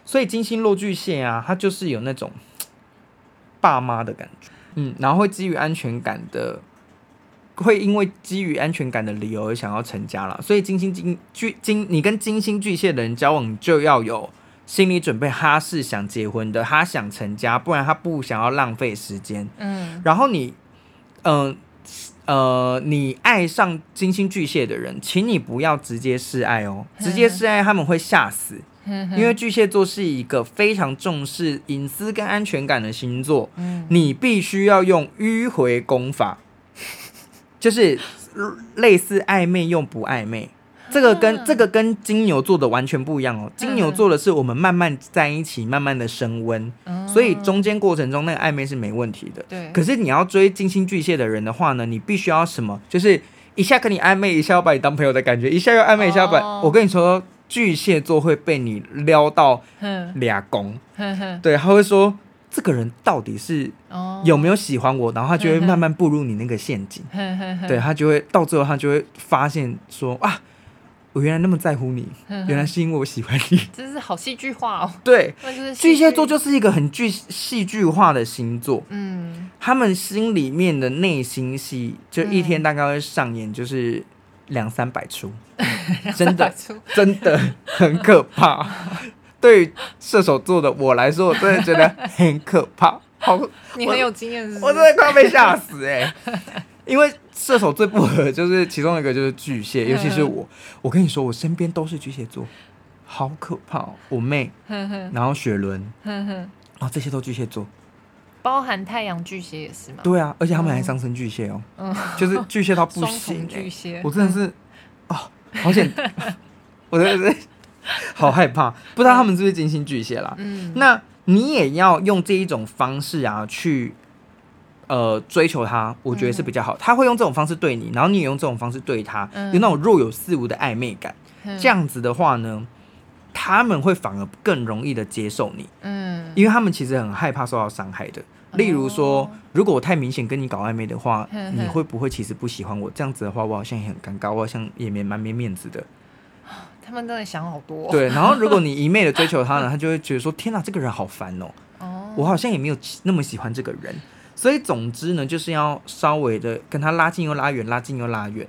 所以金星落巨蟹啊，他就是有那种爸妈的感觉。嗯，然后会基于安全感的，会因为基于安全感的理由而想要成家了。所以金星金巨金，你跟金星巨蟹的人交往，就要有心理准备，他是想结婚的，他想成家，不然他不想要浪费时间。嗯，然后你，嗯呃，呃，你爱上金星巨蟹的人，请你不要直接示爱哦，直接示爱他们会吓死。因为巨蟹座是一个非常重视隐私跟安全感的星座，嗯、你必须要用迂回功法，就是类似暧昧用不暧昧，这个跟这个跟金牛座的完全不一样哦。金牛座的是我们慢慢在一起，慢慢的升温，所以中间过程中那个暧昧是没问题的。对，可是你要追金星巨蟹的人的话呢，你必须要什么？就是一下跟你暧昧，一下要把你当朋友的感觉，一下又暧昧，一下要把。我跟你说。巨蟹座会被你撩到俩公，对，他会说这个人到底是有没有喜欢我，然后他就会慢慢步入你那个陷阱，对，他就会到最后他就会发现说啊，我原来那么在乎你，原来是因为我喜欢你，真是好戏剧化哦。对，巨蟹座就是一个很剧戏剧化的星座，嗯，他们心里面的内心戏就一天大概会上演就是。两三百出，真的真的很可怕。对于射手座的我来说，我真的觉得很可怕。好，你很有经验是？我真的快要被吓死哎！因为射手最不合就是其中一个就是巨蟹，尤其是我。我跟你说，我身边都是巨蟹座，好可怕。我妹，然后雪伦，啊，这些都巨蟹座。包含太阳巨蟹也是吗？对啊，而且他们还上升巨蟹哦，嗯，就是巨蟹到不行，巨蟹，我真的是，哦，好险，我真的是好害怕，不知道他们是不是金星巨蟹啦。嗯，那你也要用这一种方式啊，去呃追求他，我觉得是比较好。他会用这种方式对你，然后你也用这种方式对他，有那种若有似无的暧昧感。这样子的话呢，他们会反而更容易的接受你，嗯，因为他们其实很害怕受到伤害的。例如说，如果我太明显跟你搞暧昧的话，你会不会其实不喜欢我？这样子的话，我好像也很尴尬，我好像也没蛮没面子的。他们真的想好多。对，然后如果你一昧的追求他呢，他就会觉得说：天哪，这个人好烦哦。哦。我好像也没有那么喜欢这个人，所以总之呢，就是要稍微的跟他拉近又拉远，拉近又拉远。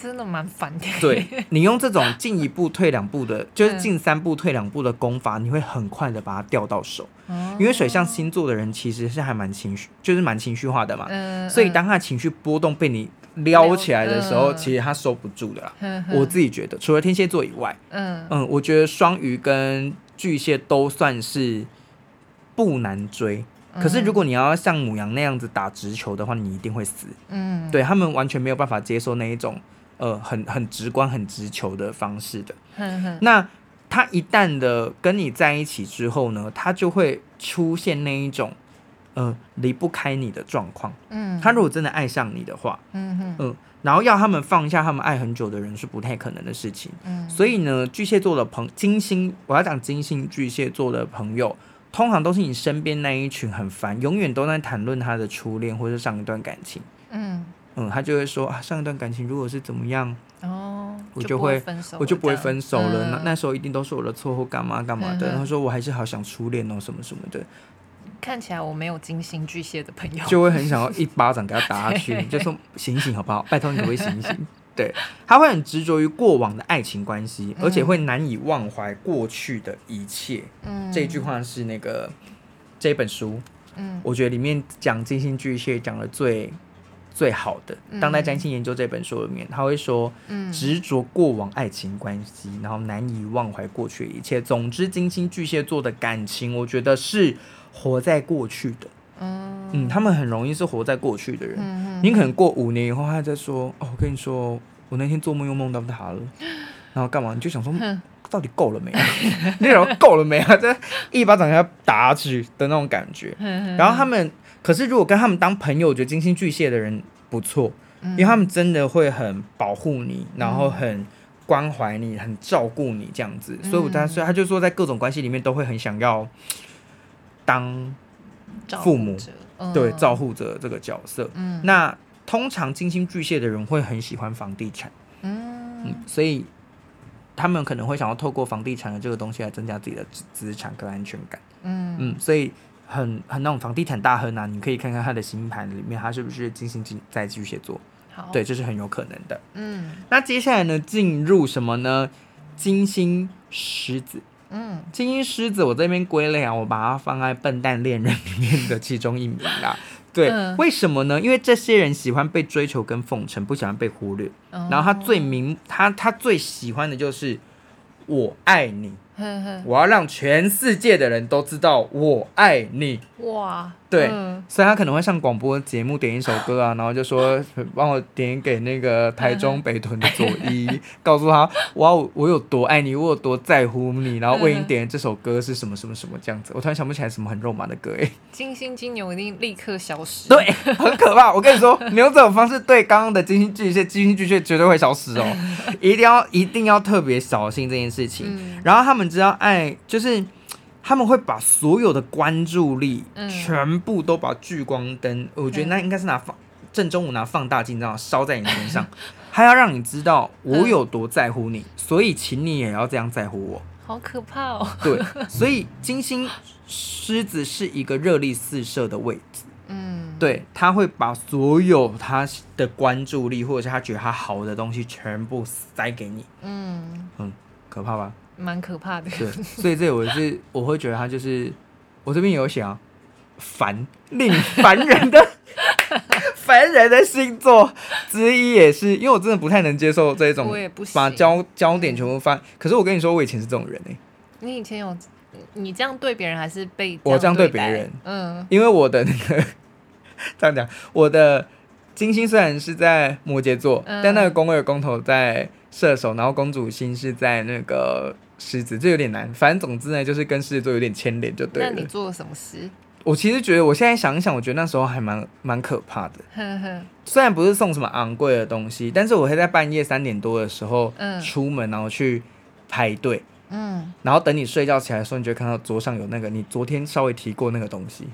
真的蛮烦的。对，你用这种进一步退两步的，就是进三步退两步的功法，你会很快的把它钓到手。因为水象星座的人其实是还蛮情绪，就是蛮情绪化的嘛。所以当他情绪波动被你撩起来的时候，其实他收不住的啦。我自己觉得，除了天蝎座以外，嗯嗯，我觉得双鱼跟巨蟹都算是不难追。可是，如果你要像母羊那样子打直球的话，你一定会死。嗯，对，他们完全没有办法接受那一种。呃，很很直观、很直球的方式的。那他一旦的跟你在一起之后呢，他就会出现那一种呃离不开你的状况。嗯，他如果真的爱上你的话，嗯嗯、呃，然后要他们放下他们爱很久的人是不太可能的事情。嗯，所以呢，巨蟹座的朋金星，我要讲金星巨蟹座的朋友，通常都是你身边那一群很烦，永远都在谈论他的初恋或者上一段感情。嗯。嗯，他就会说啊，上一段感情如果是怎么样，哦，我就会，我就不会分手了。那那时候一定都是我的错或干嘛干嘛的。然后说我还是好想初恋哦，什么什么的。看起来我没有金星巨蟹的朋友，就会很想要一巴掌给他打下 去，就说醒醒好不好？拜托你可不可以醒醒。对，他会很执着于过往的爱情关系，而且会难以忘怀过去的一切。嗯，这句话是那个这本书，嗯，我觉得里面讲金星巨蟹讲的最。最好的当代占星研究这本书里面，他会说，执着过往爱情关系，然后难以忘怀过去一切。总之，金星巨蟹座的感情，我觉得是活在过去的。嗯，他们很容易是活在过去的人。你可能过五年以后，他在说：“哦，我跟你说，我那天做梦又梦到他了。”然后干嘛？你就想说，到底够了没？那种够了没啊？这一巴掌要打下去的那种感觉。然后他们。可是，如果跟他们当朋友，我觉得金星巨蟹的人不错，因为他们真的会很保护你，然后很关怀你，很照顾你这样子。所以，我当时他就说，在各种关系里面都会很想要当父母，对，照护者这个角色。那通常金星巨蟹的人会很喜欢房地产，嗯，所以他们可能会想要透过房地产的这个东西来增加自己的资资产跟安全感。嗯嗯，所以。很很那种房地产大亨啊，你可以看看他的星盘里面，他是不是金星在巨蟹座？好，对，这是很有可能的。嗯，那接下来呢，进入什么呢？金星狮子。嗯，金星狮子我这边归类啊，我把它放在笨蛋恋人里面的其中一名啦。对，嗯、为什么呢？因为这些人喜欢被追求跟奉承，不喜欢被忽略。哦、然后他最明，他他最喜欢的就是我爱你。我要让全世界的人都知道我爱你。哇，对，嗯、所以他可能会上广播节目点一首歌啊，然后就说帮我点给那个台中北屯的佐伊，告诉他我我有多爱你，我有多在乎你，然后为你点这首歌是什么什么什么这样子。我突然想不起来什么很肉麻的歌哎。金星金牛一定立刻消失。对，很可怕。我跟你说，你用这种方式对刚刚的金星巨蟹，金星巨蟹绝对会消失哦，一定要一定要特别小心这件事情。嗯、然后他们知道爱就是。他们会把所有的关注力全部都把聚光灯，嗯、我觉得那应该是拿放正中午拿放大镜这样烧在你身上，还要让你知道我有多在乎你，嗯、所以请你也要这样在乎我。好可怕哦！对，所以金星狮子是一个热力四射的位置，嗯，对，他会把所有他的关注力或者是他觉得他好的东西全部塞给你，嗯。嗯，可怕吧？蛮可怕的，对，所以这我是我会觉得他就是我这边有写啊，烦令凡人的 凡人的星座之一也是，因为我真的不太能接受这种我也不把焦焦点全部放。可是我跟你说，我以前是这种人哎、欸，你以前有你这样对别人还是被我这样对别人？嗯，因为我的那个 这样讲，我的金星虽然是在摩羯座，嗯、但那个宫位宫头在射手，然后公主星是在那个。狮子这有点难，反正总之呢，就是跟狮子座有点牵连，就对了。那你做了什么事？我其实觉得，我现在想一想，我觉得那时候还蛮蛮可怕的。呵呵虽然不是送什么昂贵的东西，但是我会在半夜三点多的时候出门，然后去排队。嗯。然后等你睡觉起来的时候，你就会看到桌上有那个你昨天稍微提过那个东西。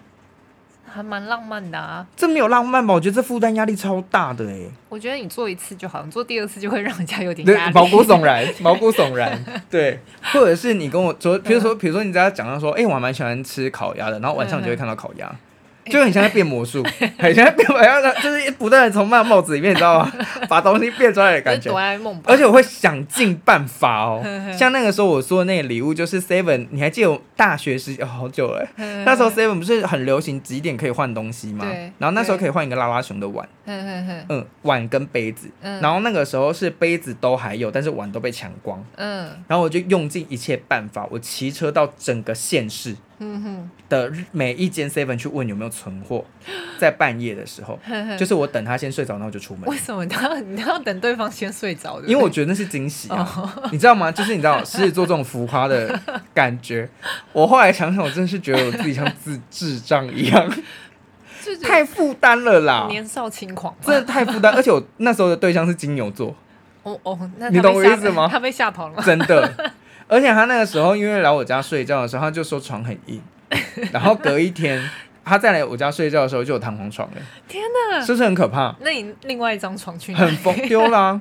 还蛮浪漫的啊，这没有浪漫吧？我觉得这负担压力超大的哎、欸。我觉得你做一次就好，你做第二次就会让人家有点压力，毛骨悚然，毛骨悚然。对，或者是你跟我说，比如说，比如说你在讲到说，哎、欸，我还蛮喜欢吃烤鸭的，然后晚上你就会看到烤鸭。就很像在变魔术，很像在变，好像就是不断的从帽帽子里面，你知道吗？把东西变出来的感觉。而且我会想尽办法哦，像那个时候我说的那个礼物，就是 Seven，你还记得我大学时哦，好久了。那时候 Seven 不是很流行几点可以换东西吗？然后那时候可以换一个拉拉熊的碗，嗯，碗跟杯子。然后那个时候是杯子都还有，但是碗都被抢光。嗯。然后我就用尽一切办法，我骑车到整个县市。嗯哼，的每一间 seven 去问有没有存货，在半夜的时候，就是我等他先睡着，然后就出门。为什么他要你要等对方先睡着的？因为我觉得那是惊喜啊，哦、你知道吗？就是你知道狮子座这种浮夸的感觉，我后来想想，我真的是觉得我自己像智智障一样，太负担了啦。年少轻狂，真的太负担。而且我那时候的对象是金牛座，哦哦，那你懂我意思吗？他被吓跑了，真的。而且他那个时候，因为来我家睡觉的时候，他就说床很硬，然后隔一天他再来我家睡觉的时候，就有弹簧床了。天哪，是不是很可怕？那你另外一张床去哪？很疯丢啦、啊！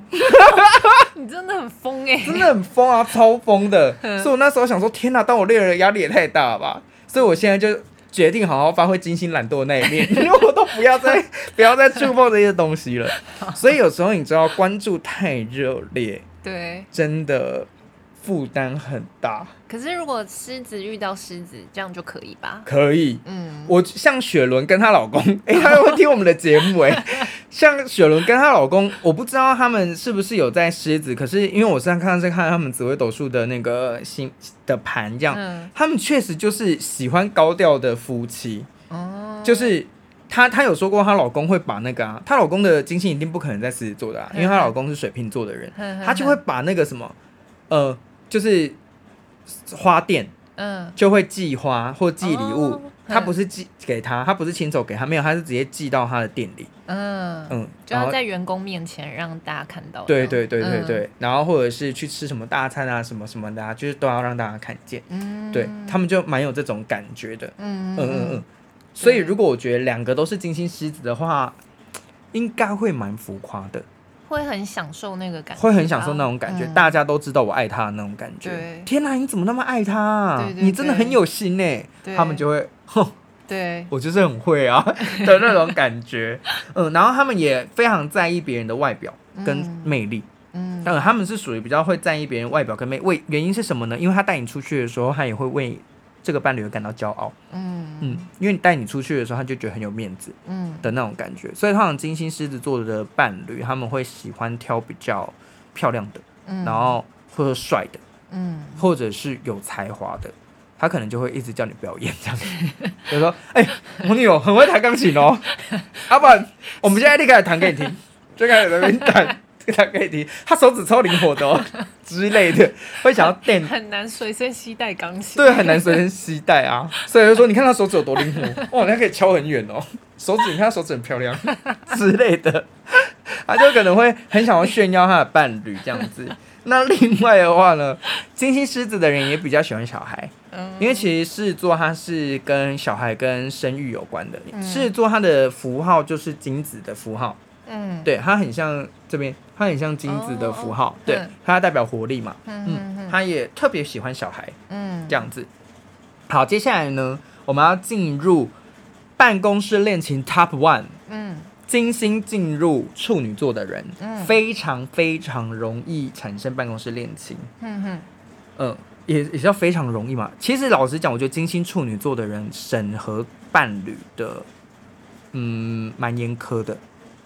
你真的很疯哎、欸，真的很疯啊，超疯的。所以我那时候想说，天哪，当我恋人的压力也太大了吧？所以我现在就决定好好发挥精心懒惰的那一面，因为我都不要再不要再触碰这些东西了。所以有时候你知道，关注太热烈，对，真的。负担很大，可是如果狮子遇到狮子，这样就可以吧？可以，嗯，我像雪伦跟她老公，哎、欸，他会听我们的节目、欸，哎，像雪伦跟她老公，我不知道他们是不是有在狮子，可是因为我现在看是看他们紫微斗数的那个星的盘，这样，嗯、他们确实就是喜欢高调的夫妻，哦，就是她她有说过，她老公会把那个、啊，她老公的金星一定不可能在狮子座的、啊，因为她老公是水瓶座的人，他就会把那个什么，呃。就是花店，嗯，就会寄花或寄礼物，他不是寄给他，他不是亲手给他，没有，他是直接寄到他的店里，嗯。嗯，就要在员工面前让大家看到，对对对对对，然后或者是去吃什么大餐啊，什么什么的啊，就是都要让大家看见，嗯，对他们就蛮有这种感觉的，嗯。嗯嗯嗯，所以如果我觉得两个都是金星狮子的话，应该会蛮浮夸的。会很享受那个感觉，会很享受那种感觉，大家都知道我爱他的那种感觉。天哪，你怎么那么爱他？你真的很有心呢。他们就会，哼，对，我就是很会啊 的那种感觉。嗯，然后他们也非常在意别人的外表跟魅力。嗯，嗯，他们是属于比较会在意别人外表跟魅，为原因是什么呢？因为他带你出去的时候，他也会为这个伴侣而感到骄傲。嗯。嗯，因为你带你出去的时候，他就觉得很有面子，嗯。的那种感觉。所以，通常金星狮子座的伴侣，他们会喜欢挑比较漂亮的，嗯、然后或者帅的，嗯，或者是有才华的。他可能就会一直叫你表演这样子，就说：“哎、欸，我女友很会弹钢琴哦，要 不然我们现在立刻来弹给你听，就开始在那边弹，弹给你听。他手指超灵活的哦 之类的，会想要电，很难随身携带钢琴，对，很难随身携带啊。所以就说，你看他手指有多灵活，哇，他可以敲很远哦，手指，你看他手指很漂亮。之类的，他就可能会很想要炫耀他的伴侣这样子。那另外的话呢，金星狮子的人也比较喜欢小孩。”嗯。因为其实狮子座它是跟小孩跟生育有关的，狮子座它的符号就是精子的符号，嗯，对，它很像这边，它很像金子的符号，对，它代表活力嘛，嗯，它也特别喜欢小孩，嗯，这样子。好，接下来呢，我们要进入办公室恋情 Top One，嗯，金星进入处女座的人，非常非常容易产生办公室恋情，嗯哼，嗯。也也是要非常容易嘛。其实老实讲，我觉得金星处女座的人审核伴侣的，嗯，蛮严苛的。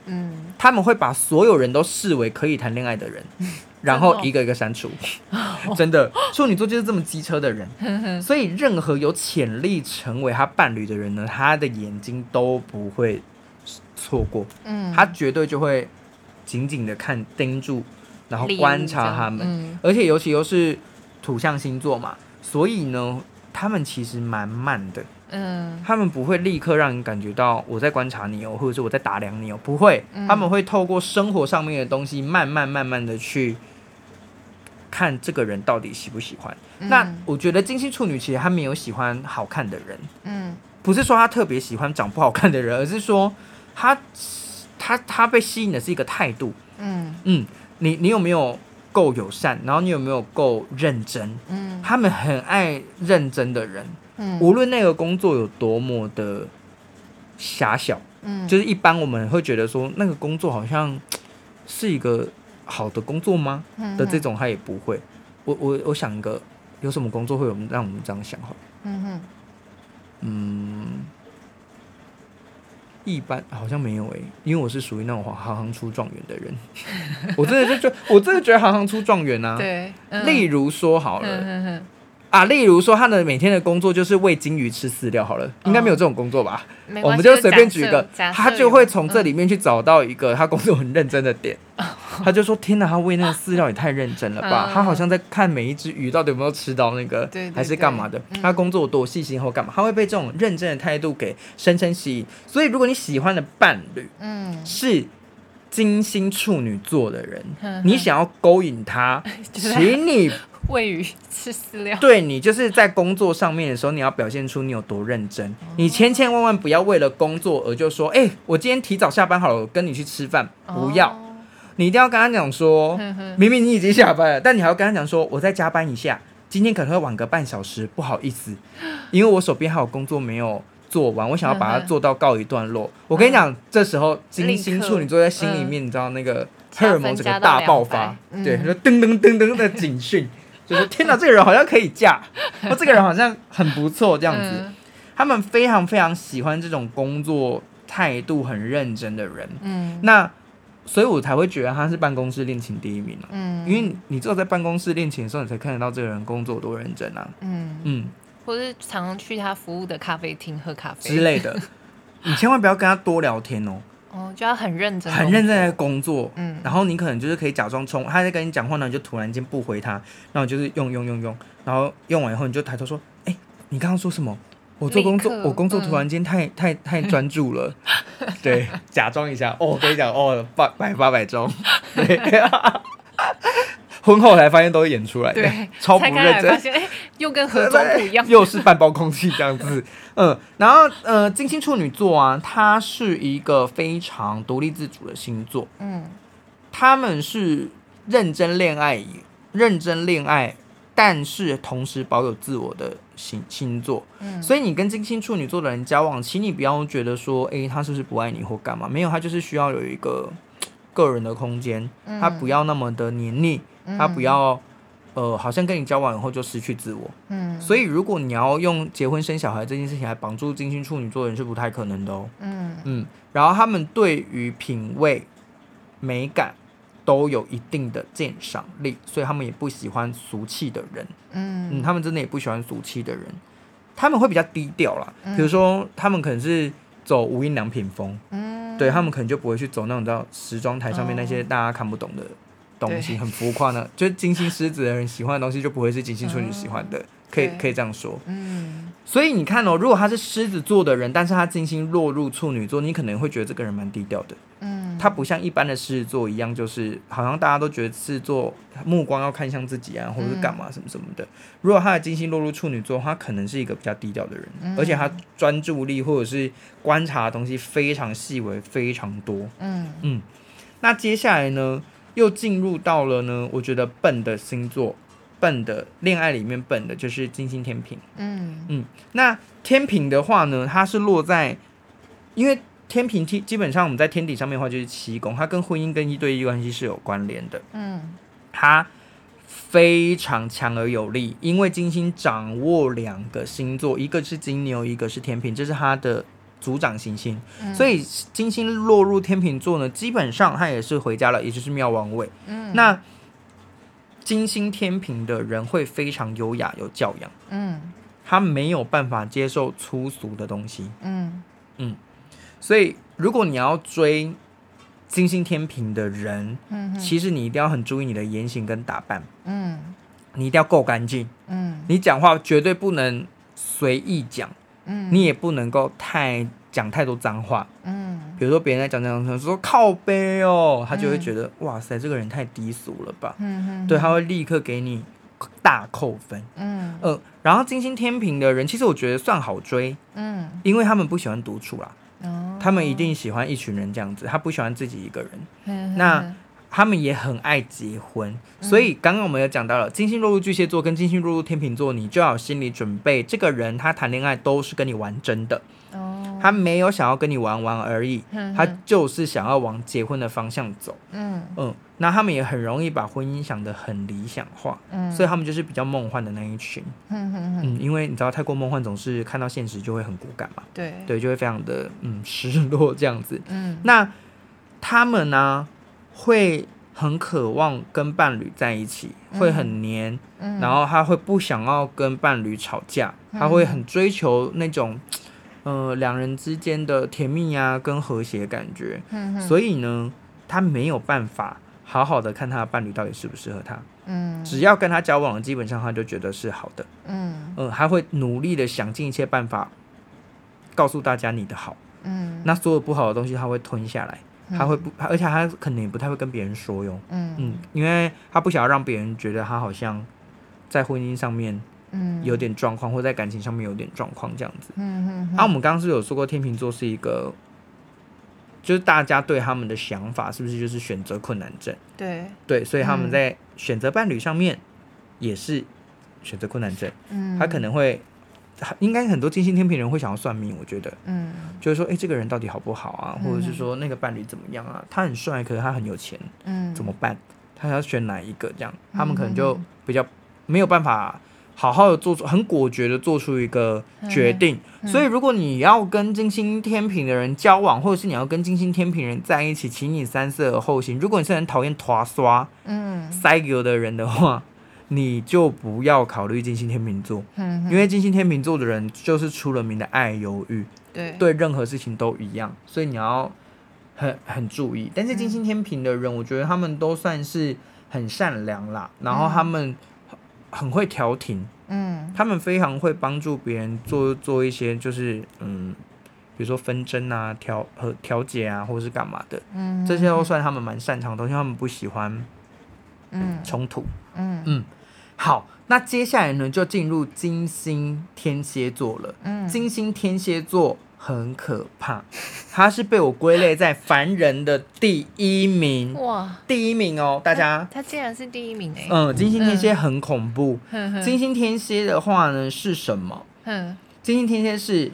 嗯，他们会把所有人都视为可以谈恋爱的人，然后一个一个删除。真的，处女座就是这么机车的人。所以任何有潜力成为他伴侣的人呢，他的眼睛都不会错过。嗯，他绝对就会紧紧的看盯住，然后观察他们。嗯，而且尤其又是。土象星座嘛，所以呢，他们其实蛮慢的，嗯，他们不会立刻让你感觉到我在观察你哦，或者是我在打量你哦，不会，他们会透过生活上面的东西，慢慢慢慢的去看这个人到底喜不喜欢。嗯、那我觉得金星处女其实他没有喜欢好看的人，嗯，不是说他特别喜欢长不好看的人，而是说他他他被吸引的是一个态度，嗯。嗯，你你有没有？够友善，然后你有没有够认真？嗯，他们很爱认真的人，嗯，无论那个工作有多么的狭小，嗯，就是一般我们会觉得说那个工作好像是一个好的工作吗？嗯，的这种他也不会。我我我想一个，有什么工作会有让我们这样想？好，嗯哼，嗯。一般好像没有诶、欸，因为我是属于那种行行出状元的人，我真的就觉，我真的觉得行行出状元啊。对，嗯、例如说好了。嗯哼哼啊，例如说他的每天的工作就是喂金鱼吃饲料，好了，哦、应该没有这种工作吧？我们就随便举一个，他就会从这里面去找到一个他工作很认真的点。嗯、他就说：“天哪，他喂那个饲料也太认真了吧？嗯、他好像在看每一只鱼到底有没有吃到那个，对还是干嘛的？嗯、他工作多细心或干嘛？他会被这种认真的态度给深深吸引。所以，如果你喜欢的伴侣，嗯，是金星处女座的人，嗯、你想要勾引他，请你。”喂鱼吃饲料，对，你就是在工作上面的时候，你要表现出你有多认真。哦、你千千万万不要为了工作而就说，哎、欸，我今天提早下班好了，我跟你去吃饭。不要，哦、你一定要跟他讲说，明明你已经下班了，但你还要跟他讲说，我再加班一下，今天可能会晚个半小时，不好意思，因为我手边还有工作没有做完，我想要把它做到告一段落。我跟你讲，这时候金星处女座在心里面，你知道那个荷尔蒙整个大爆发，对，他说噔噔噔噔的警讯。就是天哪，这个人好像可以嫁，或 这个人好像很不错，这样子。嗯、他们非常非常喜欢这种工作态度很认真的人。嗯，那所以我才会觉得他是办公室恋情第一名，啊、嗯，因为你只有在办公室恋情的时候，你才看得到这个人工作多认真啊。嗯嗯，嗯或是常常去他服务的咖啡厅喝咖啡之类的。你千万不要跟他多聊天哦。哦，就要很认真，很认真的工作，嗯，然后你可能就是可以假装冲，他在跟你讲话呢，你就突然间不回他，然后就是用用用用，然后用完以后你就抬头说，哎，你刚刚说什么？我做工作，我工作突然间太太太专注了，对，假装一下，哦，我跟你讲，哦，八百八百中，对，婚后才发现都是演出来的，对，超不认真，又跟合中不一样，又是半包空气这样子。嗯，然后呃，金星处女座啊，它是一个非常独立自主的星座。嗯，他们是认真恋爱，认真恋爱，但是同时保有自我的星星座。嗯，所以你跟金星处女座的人交往，请你不要觉得说，哎，他是不是不爱你或干嘛？没有，他就是需要有一个 个人的空间，嗯、他不要那么的黏腻，嗯、他不要呃，好像跟你交往以后就失去自我。嗯，所以如果你要用结婚生小孩这件事情来绑住金星处女座的人是不太可能的哦。嗯嗯，然后他们对于品味、美感都有一定的鉴赏力，所以他们也不喜欢俗气的人。嗯嗯，他们真的也不喜欢俗气的人，他们会比较低调啦。嗯、比如说，他们可能是走无印良品风。嗯，对他们可能就不会去走那种叫时装台上面那些大家看不懂的。东西很浮夸呢，就是金星狮子的人喜欢的东西就不会是金星处女喜欢的，嗯、可以可以这样说。嗯，所以你看哦，如果他是狮子座的人，但是他金星落入处女座，你可能会觉得这个人蛮低调的。嗯，他不像一般的狮子座一样，就是好像大家都觉得狮子座目光要看向自己啊，或者是干嘛什么什么的。如果他的金星落入处女座，他可能是一个比较低调的人，嗯、而且他专注力或者是观察的东西非常细微，非常多。嗯嗯，那接下来呢？又进入到了呢，我觉得笨的星座，笨的恋爱里面笨的就是金星天平。嗯嗯，那天平的话呢，它是落在，因为天平基基本上我们在天底上面的话就是七宫，它跟婚姻跟一对一关系是有关联的。嗯，它非常强而有力，因为金星掌握两个星座，一个是金牛，一个是天平，这是它的。主掌行星，嗯、所以金星落入天秤座呢，基本上他也是回家了，也就是庙王位。嗯，那金星天平的人会非常优雅有教养。嗯，他没有办法接受粗俗的东西。嗯嗯，所以如果你要追金星天平的人，嗯，其实你一定要很注意你的言行跟打扮。嗯，你一定要够干净。嗯，你讲话绝对不能随意讲。你也不能够太讲太多脏话，嗯，比如说别人在讲讲讲说靠背哦，他就会觉得、嗯、哇塞，这个人太低俗了吧，嗯哼，对，他会立刻给你大扣分，嗯。呃，然后金星天平的人，其实我觉得算好追，嗯，因为他们不喜欢独处啦，哦，他们一定喜欢一群人这样子，他不喜欢自己一个人，嗯、那。他们也很爱结婚，所以刚刚我们有讲到了金星落入巨蟹座跟金星落入天秤座，你就要有心理准备，这个人他谈恋爱都是跟你玩真的，他没有想要跟你玩玩而已，他就是想要往结婚的方向走。嗯嗯，那他们也很容易把婚姻想得很理想化，所以他们就是比较梦幻的那一群。嗯，因为你知道太过梦幻，总是看到现实就会很骨感嘛。对对，就会非常的嗯失落这样子。嗯，那他们呢？会很渴望跟伴侣在一起，会很黏，然后他会不想要跟伴侣吵架，嗯、他会很追求那种，呃，两人之间的甜蜜啊，跟和谐感觉。所以呢，他没有办法好好的看他的伴侣到底适不适合他。嗯，只要跟他交往，基本上他就觉得是好的。嗯，呃，他会努力的想尽一切办法，告诉大家你的好。嗯，那所有不好的东西他会吞下来。他会不，而且他可能也不太会跟别人说哟。嗯嗯，因为他不想要让别人觉得他好像在婚姻上面嗯有点状况，嗯、或在感情上面有点状况这样子。嗯嗯。啊，我们刚刚是有说过天秤座是一个，就是大家对他们的想法是不是就是选择困难症？对对，所以他们在选择伴侣上面也是选择困难症。嗯，他可能会。应该很多金星天平人会想要算命，我觉得，嗯，就是说，哎、欸，这个人到底好不好啊？或者是说，那个伴侣怎么样啊？他很帅，可是他很有钱，嗯，怎么办？他要选哪一个？这样，他们可能就比较没有办法好好的做出很果决的做出一个决定。所以，如果你要跟金星天平的人交往，或者是你要跟金星天平人在一起，请你三思而后行。如果你是很讨厌拖刷、嗯，塞给的人的话。你就不要考虑金星天秤座，嗯、因为金星天秤座的人就是出了名的爱犹豫，对，对任何事情都一样，所以你要很很注意。但是金星天平的人，我觉得他们都算是很善良啦，然后他们很会调停，嗯，他们非常会帮助别人做做一些就是嗯，比如说纷争啊、调和调解啊，或者是干嘛的，嗯，这些都算他们蛮擅长的东西，他们不喜欢嗯。冲突，嗯。嗯。好，那接下来呢，就进入金星天蝎座了。嗯，金星天蝎座很可怕，它是被我归类在凡人的第一名。哇，第一名哦，大家。它竟然是第一名哎。嗯，金星天蝎很恐怖。嗯、金星天蝎的话呢是什么？嗯，金星天蝎是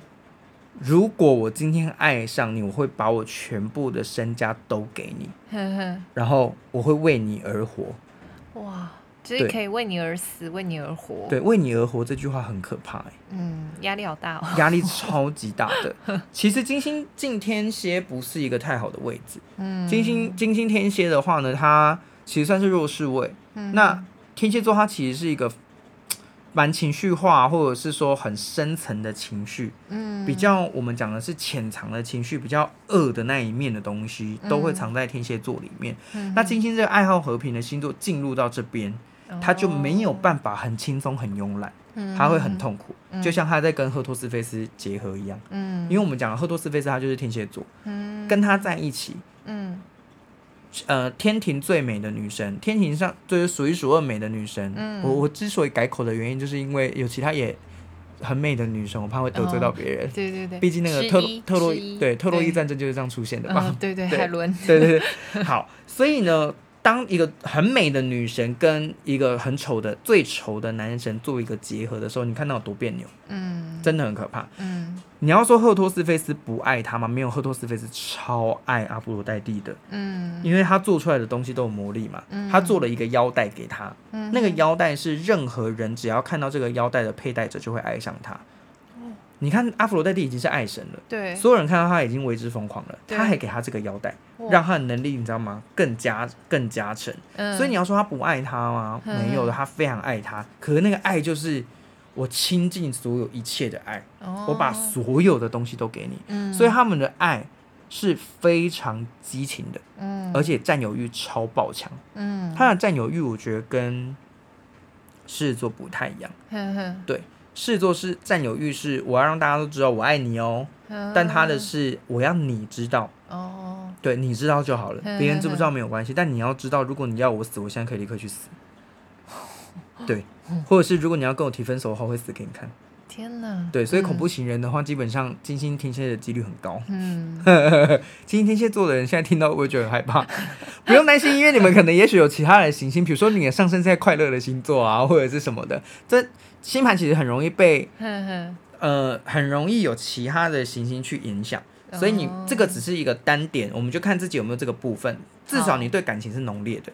如果我今天爱上你，我会把我全部的身家都给你，然后我会为你而活。哇，就是可以为你而死，为你而活。对，为你而活这句话很可怕。嗯，压力好大哦，压力超级大的。其实金星进天蝎不是一个太好的位置。嗯，金星金星天蝎的话呢，它其实算是弱势位。嗯，那天蝎座它其实是一个。蛮情绪化，或者是说很深层的情绪，嗯，比较我们讲的是潜藏的情绪，比较恶的那一面的东西，都会藏在天蝎座里面。嗯、那金星这个爱好和平的星座进入到这边，他就没有办法很轻松、很慵懒，他会很痛苦，就像他在跟赫托斯菲斯结合一样，嗯，因为我们讲的赫托斯菲斯他就是天蝎座，嗯，跟他在一起，嗯。呃，天庭最美的女神，天庭上就是数一数二美的女神。嗯，我我之所以改口的原因，就是因为有其他也很美的女生，我怕会得罪到别人。对对对，毕竟那个特特洛伊，对特洛伊战争就是这样出现的嘛。对 对，海伦。对对对，好，所以呢。当一个很美的女神跟一个很丑的、最丑的男神做一个结合的时候，你看到有多别扭？嗯，真的很可怕。嗯，你要说赫托斯菲斯不爱他吗？没有，赫托斯菲斯超爱阿波罗戴蒂的。嗯，因为他做出来的东西都有魔力嘛。嗯，他做了一个腰带给他。嗯，那个腰带是任何人只要看到这个腰带的佩戴者就会爱上他。你看阿佛罗代蒂已经是爱神了，对，所有人看到他已经为之疯狂了，他还给他这个腰带，让他的能力你知道吗？更加更加成。嗯、所以你要说他不爱他吗？嗯、没有的，他非常爱他。可是那个爱就是我倾尽所有一切的爱，哦、我把所有的东西都给你。嗯、所以他们的爱是非常激情的，嗯、而且占有欲超爆强。嗯，他的占有欲我觉得跟狮子座不太一样。嗯、对。狮子座是占有欲，是我要让大家都知道我爱你哦。但他的是我要你知道哦，对，你知道就好了，别人知不知道没有关系。但你要知道，如果你要我死，我现在可以立刻去死。对，或者是如果你要跟我提分手的话，我会死给你看。天哪！对，所以恐怖情人的话，基本上金星天蝎的几率很高。嗯，金星天蝎座的人现在听到会不会觉得很害怕？不用担心，因为你们可能也许有其他的行星，比如说你的上升在快乐的星座啊，或者是什么的，这。星盘其实很容易被，呃，很容易有其他的行星去影响，所以你这个只是一个单点，我们就看自己有没有这个部分。至少你对感情是浓烈的，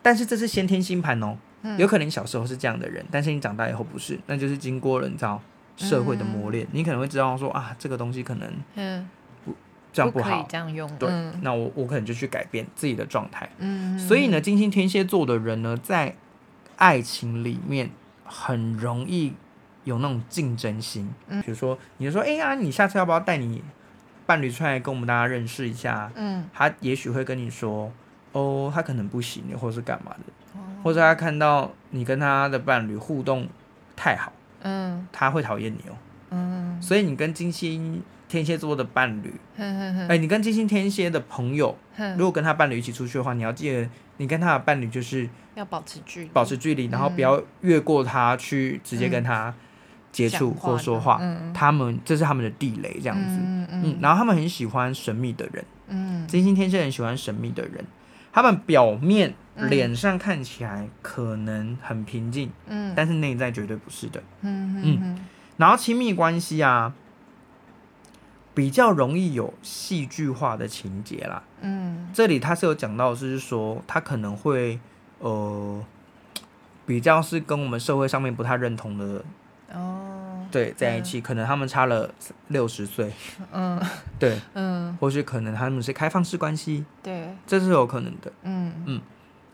但是这是先天星盘哦，有可能你小时候是这样的人，但是你长大以后不是，那就是经过了你知道社会的磨练，你可能会知道说啊，这个东西可能不这样不好，这样用。对，那我我可能就去改变自己的状态。嗯，所以呢，金星天蝎座的人呢，在爱情里面。很容易有那种竞争心，嗯，比如说，你就说，哎呀，你下次要不要带你伴侣出来跟我们大家认识一下？嗯，他也许会跟你说，哦，他可能不行，或是干嘛的，哦、或者他看到你跟他的伴侣互动太好，嗯，他会讨厌你哦，嗯，所以你跟金星天蝎座的伴侣，哎、欸，你跟金星天蝎的朋友，如果跟他伴侣一起出去的话，你要记得，你跟他的伴侣就是。要保持距离，保持距离，然后不要越过他去直接跟他接触或说话。嗯、他们这是他们的地雷，这样子。嗯，嗯，嗯，然后他们很喜欢神秘的人。嗯，金星天蝎很喜欢神秘的人。他们表面脸上看起来可能很平静，嗯，但是内在绝对不是的。嗯嗯，嗯。然后亲密关系啊，比较容易有戏剧化的情节啦。嗯，这里他是有讲到，是说他可能会。呃，比较是跟我们社会上面不太认同的哦，对，在一起，可能他们差了六十岁，嗯，对，嗯，或许可能他们是开放式关系，对，这是有可能的，嗯。嗯，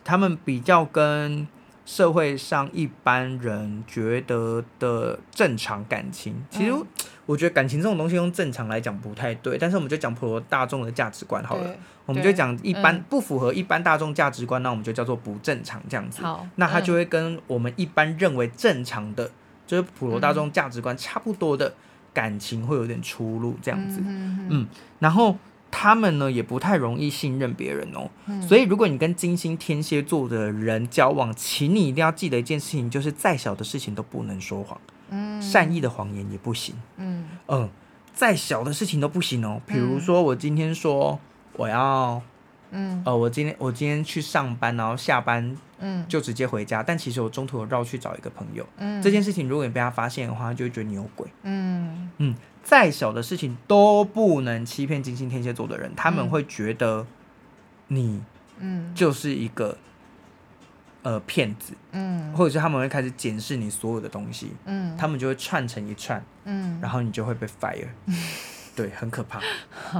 他们比较跟社会上一般人觉得的正常感情，其实我觉得感情这种东西用正常来讲不太对，但是我们就讲普罗大众的价值观好了。我们就讲一般不符合一般大众价值观，那我们就叫做不正常这样子。好，那它就会跟我们一般认为正常的，就是普罗大众价值观差不多的感情会有点出入这样子。嗯，然后他们呢也不太容易信任别人哦。所以如果你跟金星天蝎座的人交往，请你一定要记得一件事情，就是再小的事情都不能说谎。嗯，善意的谎言也不行。嗯嗯，再小的事情都不行哦。比如说我今天说。我要，嗯，呃，我今天我今天去上班，然后下班，嗯，就直接回家。但其实我中途有绕去找一个朋友，嗯，这件事情如果你被他发现的话，他就会觉得你有鬼，嗯嗯。再小的事情都不能欺骗金星天蝎座的人，他们会觉得你，嗯，就是一个，呃，骗子，嗯，或者是他们会开始检视你所有的东西，嗯，他们就会串成一串，嗯，然后你就会被 fire，对，很可怕，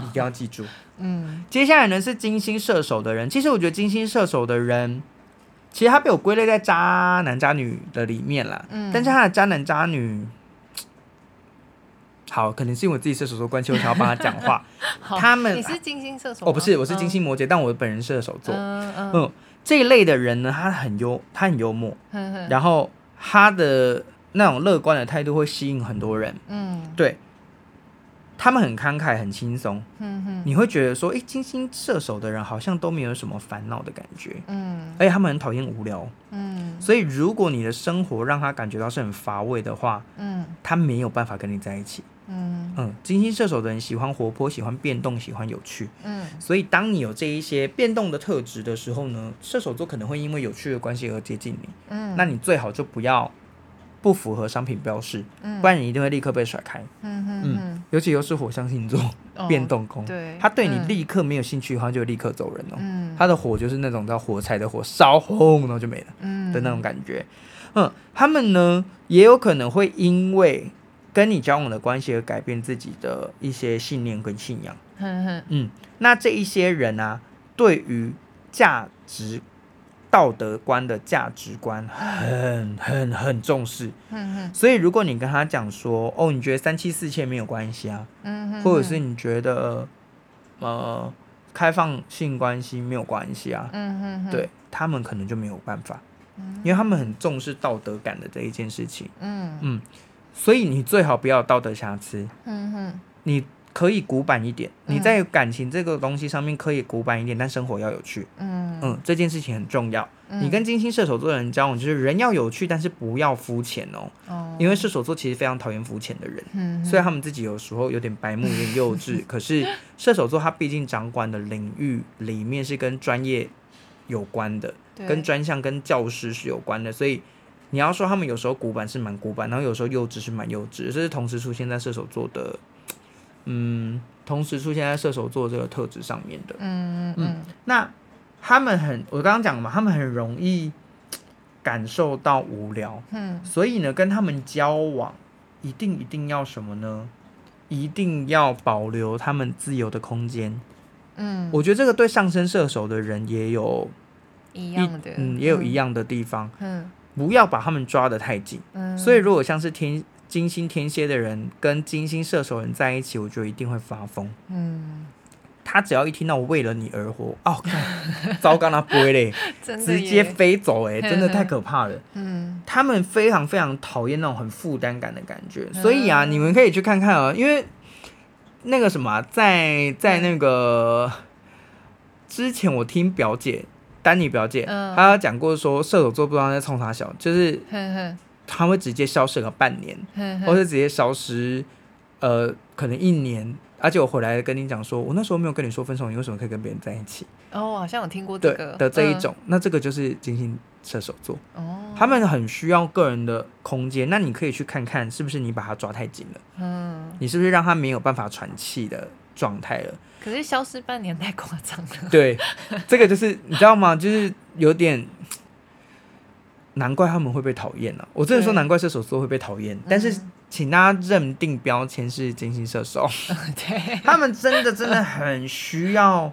一定要记住，嗯，接下来呢是金星射手的人，其实我觉得金星射手的人，其实他被我归类在渣男渣女的里面啦，嗯，但是他的渣男渣女。好，可能是因为我自己射手座关系，我想要帮他讲话。他们你是金星射手？哦，不是，我是金星摩羯，嗯、但我本人射手座。嗯嗯，嗯，这一类的人呢，他很幽，他很幽默，然后他的那种乐观的态度会吸引很多人。嗯，对，他们很慷慨，很轻松。嗯哼，你会觉得说，哎，金星射手的人好像都没有什么烦恼的感觉。嗯，而且他们很讨厌无聊。嗯，所以如果你的生活让他感觉到是很乏味的话，嗯，他没有办法跟你在一起。嗯嗯，金星射手的人喜欢活泼，喜欢变动，喜欢有趣。嗯，所以当你有这一些变动的特质的时候呢，射手座可能会因为有趣的关系而接近你。嗯，那你最好就不要不符合商品标示，嗯，不然你一定会立刻被甩开。嗯嗯嗯，尤其又是火象星座，哦、变动宫，对，他对你立刻没有兴趣的话，就立刻走人哦。嗯，他的火就是那种叫火柴的火烧轰，然后就没了。嗯的那种感觉。嗯，他们呢也有可能会因为。跟你交往的关系而改变自己的一些信念跟信仰，嗯，那这一些人啊，对于价值、道德观的价值观很很很重视，所以如果你跟他讲说，哦，你觉得三妻四妾没有关系啊，或者是你觉得呃开放性关系没有关系啊，对他们可能就没有办法，因为他们很重视道德感的这一件事情，嗯。嗯。所以你最好不要道德瑕疵。嗯哼，你可以古板一点，你在感情这个东西上面可以古板一点，但生活要有趣。嗯嗯，这件事情很重要。你跟金星射手座的人交往，就是人要有趣，但是不要肤浅哦。哦。因为射手座其实非常讨厌肤浅的人。嗯。虽然他们自己有时候有点白目、有点幼稚，可是射手座他毕竟掌管的领域里面是跟专业有关的，跟专项、跟教师是有关的，所以。你要说他们有时候古板是蛮古板，然后有时候幼稚是蛮幼稚，这是同时出现在射手座的，嗯，同时出现在射手座这个特质上面的，嗯嗯嗯。那他们很，我刚刚讲了嘛，他们很容易感受到无聊，嗯，所以呢，跟他们交往一定一定要什么呢？一定要保留他们自由的空间，嗯，我觉得这个对上升射手的人也有一样的，嗯，也有一样的地方，嗯。嗯。不要把他们抓得太紧，嗯，所以如果像是天金星天蝎的人跟金星射手人在一起，我觉得一定会发疯，嗯，他只要一听到我为了你而活，哦，糟糕，他不会嘞，直接飞走，哎，真的太可怕了，嗯，他们非常非常讨厌那种很负担感的感觉，所以啊，你们可以去看看啊，因为那个什么，在在那个之前，我听表姐。丹尼表姐，嗯、她讲过说射手座不知道在冲啥小，就是他会直接消失个半年，或是直接消失，呃，可能一年。而且我回来跟你讲说，我那时候没有跟你说分手，你为什么可以跟别人在一起？哦，好像有听过这个的这一种，嗯、那这个就是金星射手座，哦，他们很需要个人的空间。那你可以去看看，是不是你把他抓太紧了？嗯，你是不是让他没有办法喘气的状态了？可是消失半年太夸张了。对，这个就是你知道吗？就是有点，难怪他们会被讨厌了。我真的说难怪射手座会被讨厌，但是请大家认定标签是金星射手。对，他们真的真的很需要，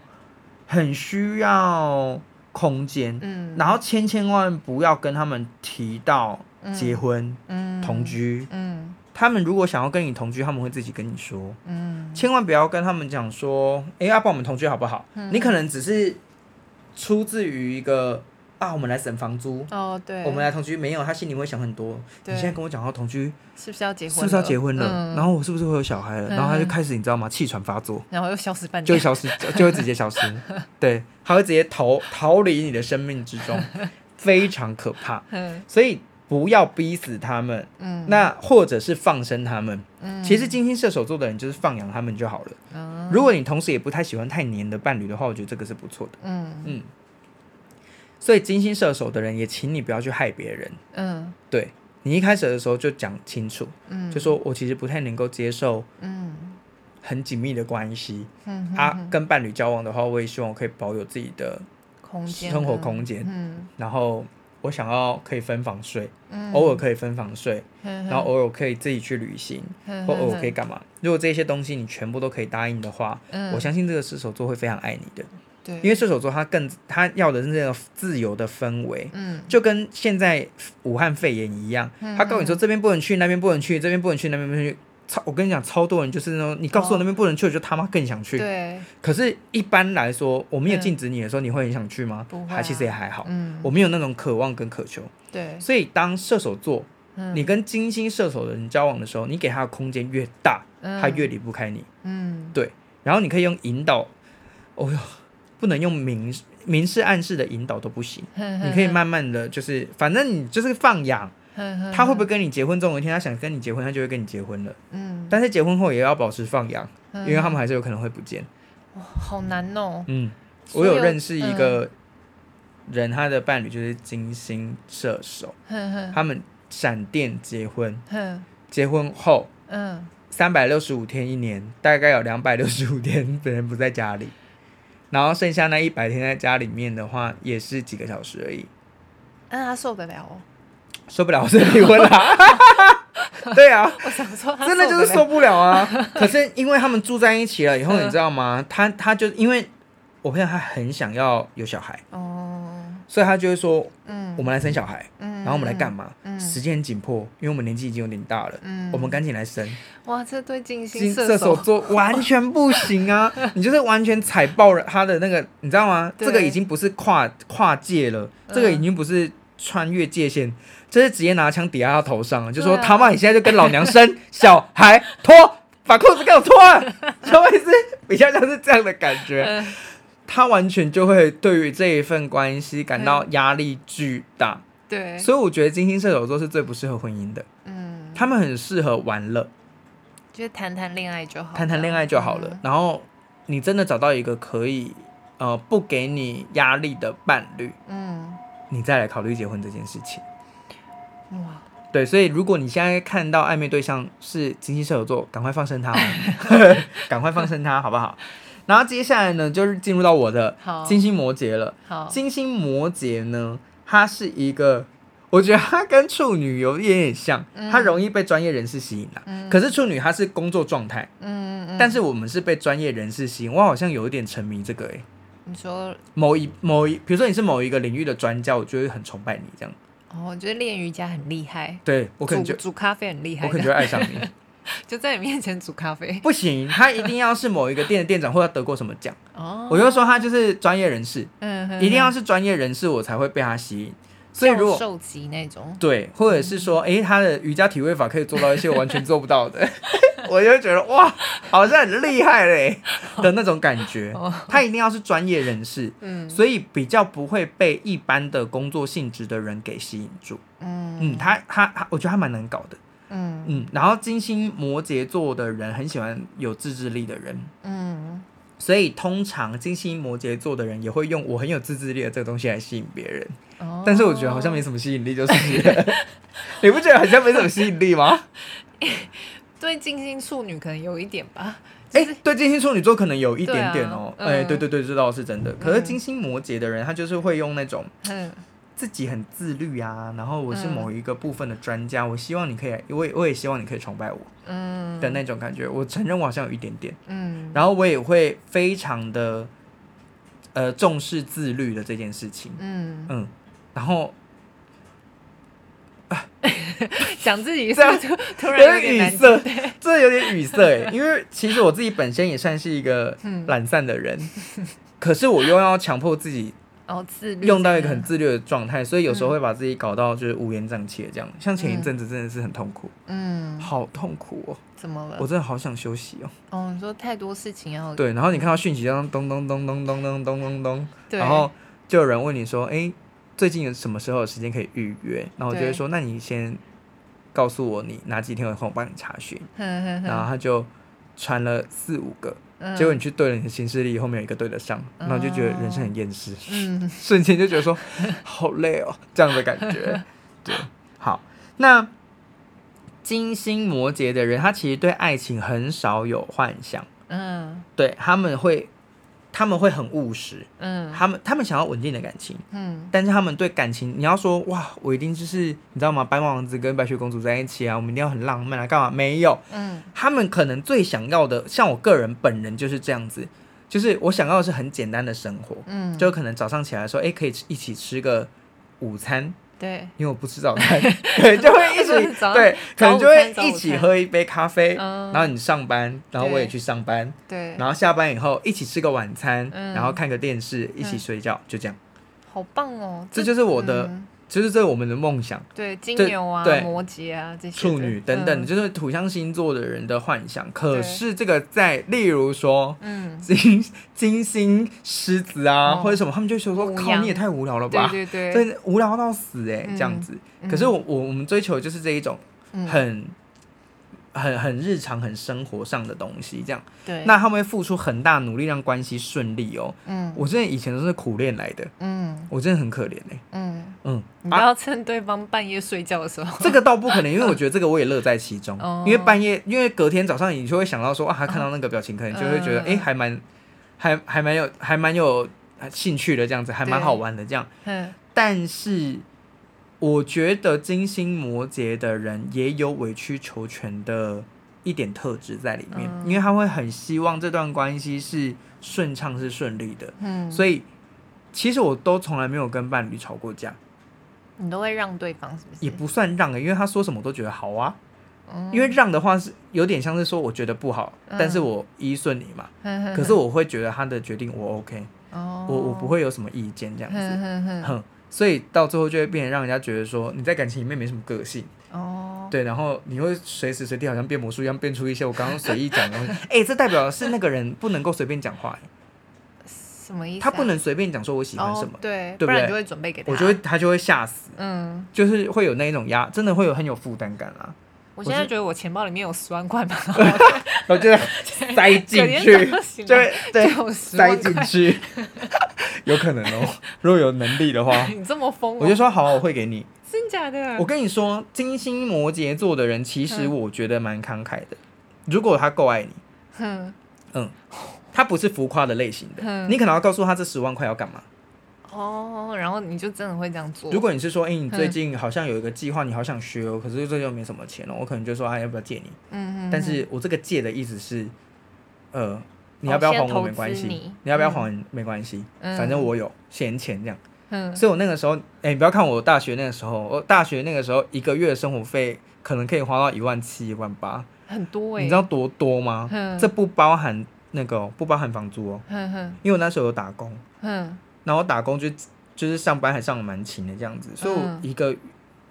很需要空间。嗯，然后千千万不要跟他们提到结婚、嗯、同居。嗯。他们如果想要跟你同居，他们会自己跟你说。嗯，千万不要跟他们讲说，哎，要帮我们同居好不好？嗯，你可能只是出自于一个啊，我们来省房租。哦，对，我们来同居，没有，他心里会想很多。你现在跟我讲到同居，是不是要结婚？是不是要结婚了？嗯，然后我是不是会有小孩了？然后他就开始，你知道吗？气喘发作，然后又消失半天，就会消失，就会直接消失。对，他会直接逃逃离你的生命之中，非常可怕。所以。不要逼死他们，嗯，那或者是放生他们，嗯，其实金星射手座的人就是放养他们就好了。嗯，如果你同时也不太喜欢太黏的伴侣的话，我觉得这个是不错的。嗯嗯，所以金星射手的人也请你不要去害别人。嗯，对，你一开始的时候就讲清楚，嗯，就说我其实不太能够接受，嗯，很紧密的关系，嗯，啊，跟伴侣交往的话，我也希望我可以保有自己的空间，生活空间，嗯，然后我想要可以分房睡，嗯，偶尔可以分房睡，然后偶尔可以自己去旅行，或偶尔可以干嘛？如果这些东西你全部都可以答应的话，我相信这个射手座会非常爱你的。对，因为射手座他更他要的是那个自由的氛围，嗯，就跟现在武汉肺炎一样，嗯、他告诉你说这边不能去，那边不能去，这边不能去，那边不能去。超，我跟你讲，超多人就是那种你告诉我那边不能去，我就他妈更想去。对。可是，一般来说，我没有禁止你的时候，你会很想去吗？不会。还其实也还好。嗯。我没有那种渴望跟渴求。对。所以，当射手座，你跟金星射手的人交往的时候，你给他的空间越大，他越离不开你。嗯。对。然后你可以用引导，哦哟。不能用明明示暗示的引导都不行，你可以慢慢的就是，反正你就是放养，他会不会跟你结婚？总有一天他想跟你结婚，他就会跟你结婚了。嗯，但是结婚后也要保持放养，因为他们还是有可能会不见。哇，好难哦。嗯，我有认识一个人，他的伴侣就是金星射手，他们闪电结婚，结婚后，嗯，三百六十五天一年，大概有两百六十五天本人不在家里。然后剩下那一百天在家里面的话，也是几个小时而已。那他受得了哦？受不了，是离婚啦。对啊，我想说，真的就是受不了啊。可是因为他们住在一起了以后，你知道吗？他他就因为我朋友他很想要有小孩哦，所以他就会说，嗯，我们来生小孩，嗯，然后我们来干嘛？嗯时间很紧迫，因为我们年纪已经有点大了，嗯，我们赶紧来生。哇，这对金星射手座 完全不行啊！你就是完全踩爆了他的那个，你知道吗？这个已经不是跨跨界了，这个已经不是穿越界限，这是直接拿枪抵在他头上了，就说他妈，你现在就跟老娘生小孩，脱，把裤子给我脱了，稍微是比较像是这样的感觉。他完全就会对于这一份关系感到压力巨大。对，所以我觉得金星射手座是最不适合婚姻的。嗯，他们很适合玩乐，就谈谈恋爱就好，谈谈恋爱就好了。嗯、然后你真的找到一个可以呃不给你压力的伴侣，嗯，你再来考虑结婚这件事情。哇，对，所以如果你现在看到暧昧对象是金星射手座，赶快放生他，赶快放生他，好不好？然后接下来呢，就是进入到我的金星摩羯了。好，金星摩羯呢。它是一个，我觉得它跟处女有一点点像，它容易被专业人士吸引了。嗯、可是处女它是工作状态，嗯嗯、但是我们是被专业人士吸引。我好像有一点沉迷这个诶、欸。你说某一某一，比如说你是某一个领域的专家，我就会很崇拜你这样。哦，我觉得练瑜伽很厉害。对，我可能觉得煮咖啡很厉害，我可能就会爱上你。就在你面前煮咖啡，不行，他一定要是某一个店的店长，或者得过什么奖。哦，我就说他就是专业人士，嗯，一定要是专业人士，我才会被他吸引。所以如果受级那种，对，或者是说，诶，他的瑜伽体位法可以做到一些我完全做不到的，我就觉得哇，好像很厉害嘞的那种感觉。他一定要是专业人士，嗯，所以比较不会被一般的工作性质的人给吸引住。嗯嗯，他他他，我觉得他蛮难搞的。嗯嗯，然后金星摩羯座的人很喜欢有自制力的人，嗯，所以通常金星摩羯座的人也会用我很有自制力的这个东西来吸引别人，哦，但是我觉得好像没什么吸引力，就是 你不觉得好像没什么吸引力吗？对金星处女可能有一点吧，哎，对金星处女座可能有一点点哦，哎，对对对，这倒是真的。可是金星摩羯的人，他就是会用那种，嗯。自己很自律啊，然后我是某一个部分的专家，嗯、我希望你可以，我也我也希望你可以崇拜我，嗯。的那种感觉。我承认我好像有一点点，嗯，然后我也会非常的，呃，重视自律的这件事情，嗯。嗯，然后，想自己是是这样突然有点语塞，这有点语塞哎，因为其实我自己本身也算是一个懒散的人，嗯、可是我又要强迫自己。哦，自律用到一个很自律的状态，所以有时候会把自己搞到就是乌烟瘴气的这样。像前一阵子真的是很痛苦，嗯，好痛苦哦。怎么了？我真的好想休息哦。哦，你说太多事情要对，然后你看到讯息这样咚咚咚咚咚咚咚咚咚，然后就有人问你说，哎，最近有什么时候有时间可以预约？然后我就会说，那你先告诉我你哪几天有空，我帮你查询。然后他就传了四五个。结果你去对了你的行事历，后面有一个对得上，然后就觉得人生很厌世，嗯、瞬间就觉得说 好累哦，这样的感觉。对，好，那金星摩羯的人，他其实对爱情很少有幻想。嗯，对，他们会。他们会很务实，嗯，他们他们想要稳定的感情，嗯，但是他们对感情，你要说哇，我一定就是你知道吗？白马王子跟白雪公主在一起啊，我们一定要很浪漫啊，干嘛？没有，嗯，他们可能最想要的，像我个人本人就是这样子，就是我想要的是很简单的生活，嗯，就可能早上起来说，哎，可以一起吃个午餐。对，因为我不吃早餐，对，就会一起 对，可能就会一起喝一杯咖啡，然后你上班，然后我也去上班，对，然后下班以后一起吃个晚餐，然后看个电视，一起睡觉，就这样。好棒哦！这就是我的。其实这是我们的梦想，对金牛啊、摩羯啊这些处女等等，就是土象星座的人的幻想。可是这个在，例如说，嗯，金金星狮子啊，或者什么，他们就说说，靠，你也太无聊了吧？对对对，无聊到死哎，这样子。可是我我我们追求就是这一种很。很很日常、很生活上的东西，这样。对。那他们会付出很大努力让关系顺利哦。嗯。我真的以前都是苦练来的。嗯。我真的很可怜哎。嗯嗯。你不要趁对方半夜睡觉的时候。这个倒不可能，因为我觉得这个我也乐在其中。因为半夜，因为隔天早上你就会想到说啊，他看到那个表情，可能就会觉得哎，还蛮，还还蛮有，还蛮有兴趣的这样子，还蛮好玩的这样。嗯。但是。我觉得金星摩羯的人也有委曲求全的一点特质在里面，嗯、因为他会很希望这段关系是顺畅、是顺利的。嗯，所以其实我都从来没有跟伴侣吵过架。你都会让对方是不是？也不算让的，因为他说什么我都觉得好啊。嗯、因为让的话是有点像是说我觉得不好，嗯、但是我依顺你嘛。嗯、可是我会觉得他的决定我 OK，、哦、我我不会有什么意见这样子。嗯哼。所以到最后就会变得让人家觉得说你在感情里面没什么个性。哦，对，然后你会随时随地好像变魔术一样变出一些我刚刚随意讲的东西，哎、欸，这代表是那个人不能够随便讲话，什么意思、啊？他不能随便讲说我喜欢什么，哦、对，对不对？就会准备给他，我就会他就会吓死，嗯，就是会有那一种压，真的会有很有负担感啦。我现在觉得我钱包里面有十万块吧，我就 塞进去，就对，塞进去。有可能哦，如果有能力的话，你这么疯，我就说好，我会给你。真假的？我跟你说，金星摩羯座的人，其实我觉得蛮慷慨的。如果他够爱你，嗯嗯，他不是浮夸的类型的，你可能要告诉他这十万块要干嘛。哦，然后你就真的会这样做。如果你是说，哎，你最近好像有一个计划，你好想学哦，可是最近又没什么钱了，我可能就说，哎，要不要借你？嗯嗯。但是我这个借的意思是，呃。你要不要还我没关系，你，你要不要还没关系，嗯、反正我有闲钱这样。嗯，所以我那个时候，哎、欸，你不要看我大学那个时候，我大学那个时候一个月的生活费可能可以花到一万七、一万八，很多哎、欸。你知道多多吗？嗯、这不包含那个，不包含房租哦。因为我那时候有打工。嗯。然后打工就就是上班还上得蛮勤的这样子，所以我一个。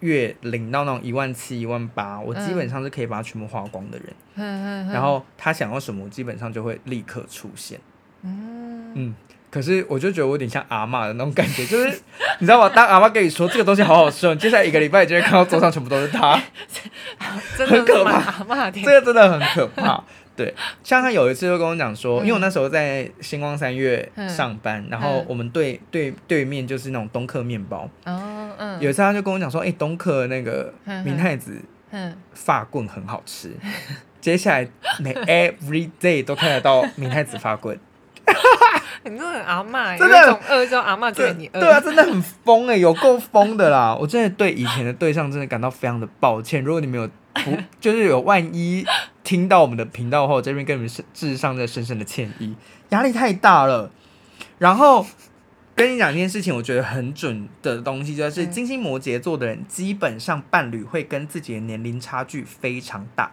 月领到那种一万七、一万八，我基本上是可以把它全部花光的人。嗯、然后他想要什么，我基本上就会立刻出现。嗯，嗯，可是我就觉得我有点像阿嬷的那种感觉，就是 你知道吗？当阿嬷跟你说这个东西好好吃，接下来一个礼拜你就会看到桌上全部都是它，很可怕。这个真的很可怕。对，像他有一次就跟我讲说，因为我那时候在星光三月上班，然后我们对对对面就是那种东客面包。哦，嗯有一次他就跟我讲说，哎，东客那个明太子嗯，发棍很好吃。接下来每 every day 都看得到明太子发棍。你真的很阿嬷，真的很饿叫阿嬷对你饿。对啊，真的很疯哎，有够疯的啦！我真的对以前的对象真的感到非常的抱歉。如果你没有不，就是有万一。听到我们的频道后，这边跟你们致上这深深的歉意，压力太大了。然后跟你讲一件事情，我觉得很准的东西，就是金星摩羯座的人，基本上伴侣会跟自己的年龄差距非常大。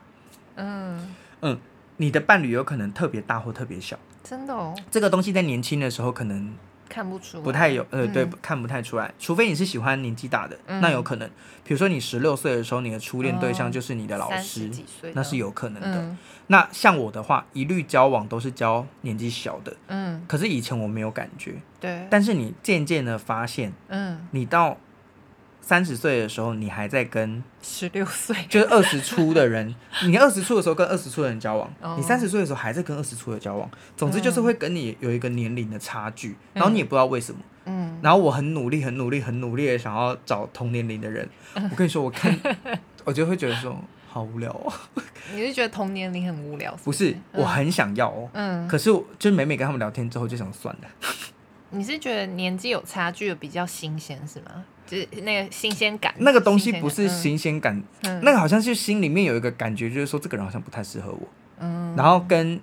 嗯嗯，你的伴侣有可能特别大或特别小，真的哦。这个东西在年轻的时候可能。看不出，不太有，呃，对，看不太出来，除非你是喜欢年纪大的，那有可能。比如说你十六岁的时候，你的初恋对象就是你的老师，那是有可能的。那像我的话，一律交往都是交年纪小的，嗯。可是以前我没有感觉，对。但是你渐渐的发现，嗯，你到。三十岁的时候，你还在跟十六岁，就是二十出的人。你二十出的时候跟二十出的人交往，你三十岁的时候还在跟二十出的交往。总之就是会跟你有一个年龄的差距，然后你也不知道为什么。嗯，然后我很努力，很努力，很努力的想要找同年龄的人。我跟你说，我看，我就会觉得说好无聊哦。你是觉得同年龄很无聊是不是？不是，我很想要哦。嗯，可是就是每每跟他们聊天之后，就想算了。你是觉得年纪有差距的比较新鲜是吗？就是那个新鲜感，那个东西不是新鲜感，嗯、那个好像是心里面有一个感觉，就是说这个人好像不太适合我。嗯，然后跟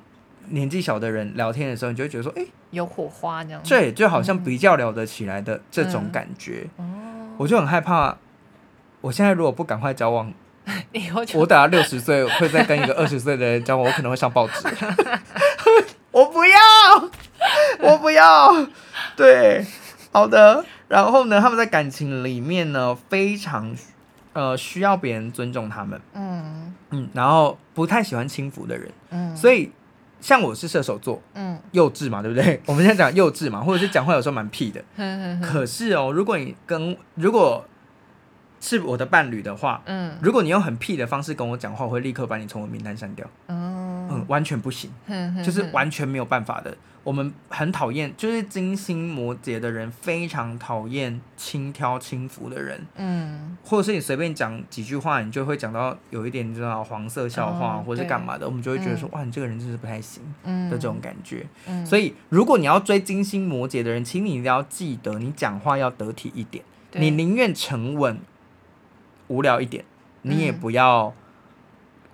年纪小的人聊天的时候，你就会觉得说，哎、欸，有火花这样。对，就好像比较聊得起来的这种感觉。哦、嗯，我就很害怕，我现在如果不赶快交往，我等下六十岁会再跟一个 二十岁的人交往，我可能会上报纸。我不要，我不要。对，好的。然后呢，他们在感情里面呢，非常呃需要别人尊重他们。嗯嗯，然后不太喜欢轻浮的人。嗯，所以像我是射手座，嗯，幼稚嘛，对不对？我们现在讲幼稚嘛，或者是讲话有时候蛮屁的。可是哦，如果你跟如果是我的伴侣的话，嗯，如果你用很屁的方式跟我讲话，我会立刻把你从我名单删掉。嗯，完全不行，就是完全没有办法的。我们很讨厌，就是金星摩羯的人非常讨厌轻佻轻浮的人，嗯，或者是你随便讲几句话，你就会讲到有一点你知道黄色笑话，或者是干嘛的，我们就会觉得说，哇，你这个人真是不太行，的这种感觉。所以如果你要追金星摩羯的人，请你一定要记得，你讲话要得体一点，你宁愿沉稳无聊一点，你也不要。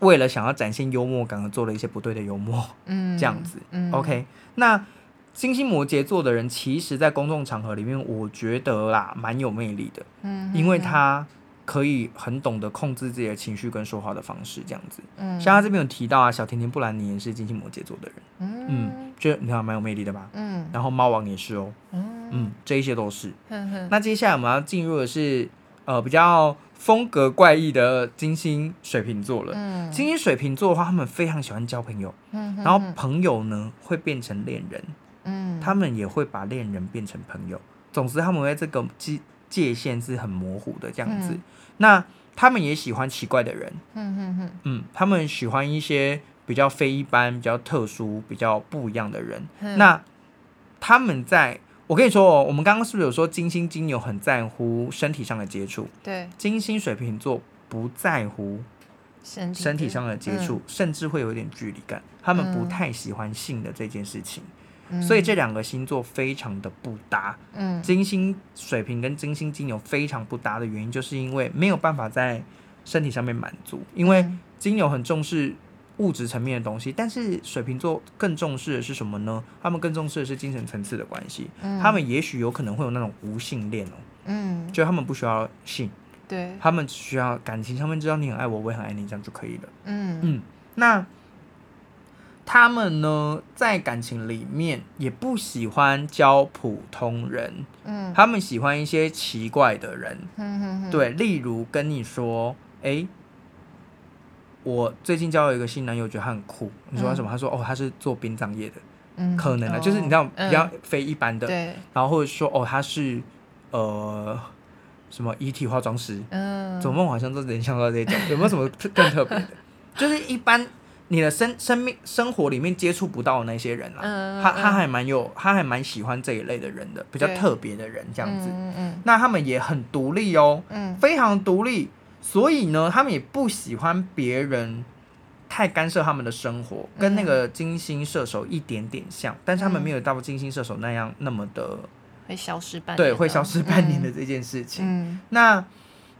为了想要展现幽默感而做了一些不对的幽默，嗯，这样子，嗯，OK。那金星摩羯座的人，其实，在公众场合里面，我觉得啦，蛮有魅力的，嗯，因为他可以很懂得控制自己的情绪跟说话的方式，这样子，嗯，像他这边有提到啊，小甜甜布兰妮也是金星摩羯座的人，嗯，嗯，就你看蛮有魅力的吧，嗯，然后猫王也是哦，嗯，嗯，这一些都是，嗯，那接下来我们要进入的是，呃，比较。风格怪异的金星水瓶座了。嗯，金星水瓶座的话，他们非常喜欢交朋友。嗯，然后朋友呢会变成恋人。嗯，他们也会把恋人变成朋友。总之，他们会这个界界限是很模糊的这样子。嗯，那他们也喜欢奇怪的人。嗯嗯嗯。嗯，他们喜欢一些比较非一般、比较特殊、比较不一样的人。嗯，那他们在。我跟你说哦，我们刚刚是不是有说金星金牛很在乎身体上的接触？对，金星水瓶座不在乎身体身体上的接触，嗯、甚至会有一点距离感。他们不太喜欢性的这件事情，嗯、所以这两个星座非常的不搭。嗯，金星水瓶跟金星金牛非常不搭的原因，就是因为没有办法在身体上面满足，因为金牛很重视。物质层面的东西，但是水瓶座更重视的是什么呢？他们更重视的是精神层次的关系。嗯，他们也许有可能会有那种无性恋哦。嗯，就他们不需要性，对，他们只需要感情，上面知道你很爱我，我也很爱你，这样就可以了。嗯嗯，那他们呢，在感情里面也不喜欢交普通人。嗯，他们喜欢一些奇怪的人。嗯哼哼，对，例如跟你说，哎。我最近交了一个新男友，觉得他很酷。你说他什么？他说哦，他是做殡葬业的，嗯，可能的，就是你知道比较非一般的，对。然后或者说哦，他是呃什么遗体化妆师，嗯，做梦好像都联想到这种，有没有什么更特别的？就是一般你的生生命生活里面接触不到的那些人啊，他他还蛮有，他还蛮喜欢这一类的人的，比较特别的人这样子。嗯嗯。那他们也很独立哦，嗯，非常独立。所以呢，他们也不喜欢别人太干涉他们的生活，跟那个金星射手一点点像，但是他们没有到金星射手那样那么的会消失半年，对，会消失半年的这件事情。嗯，那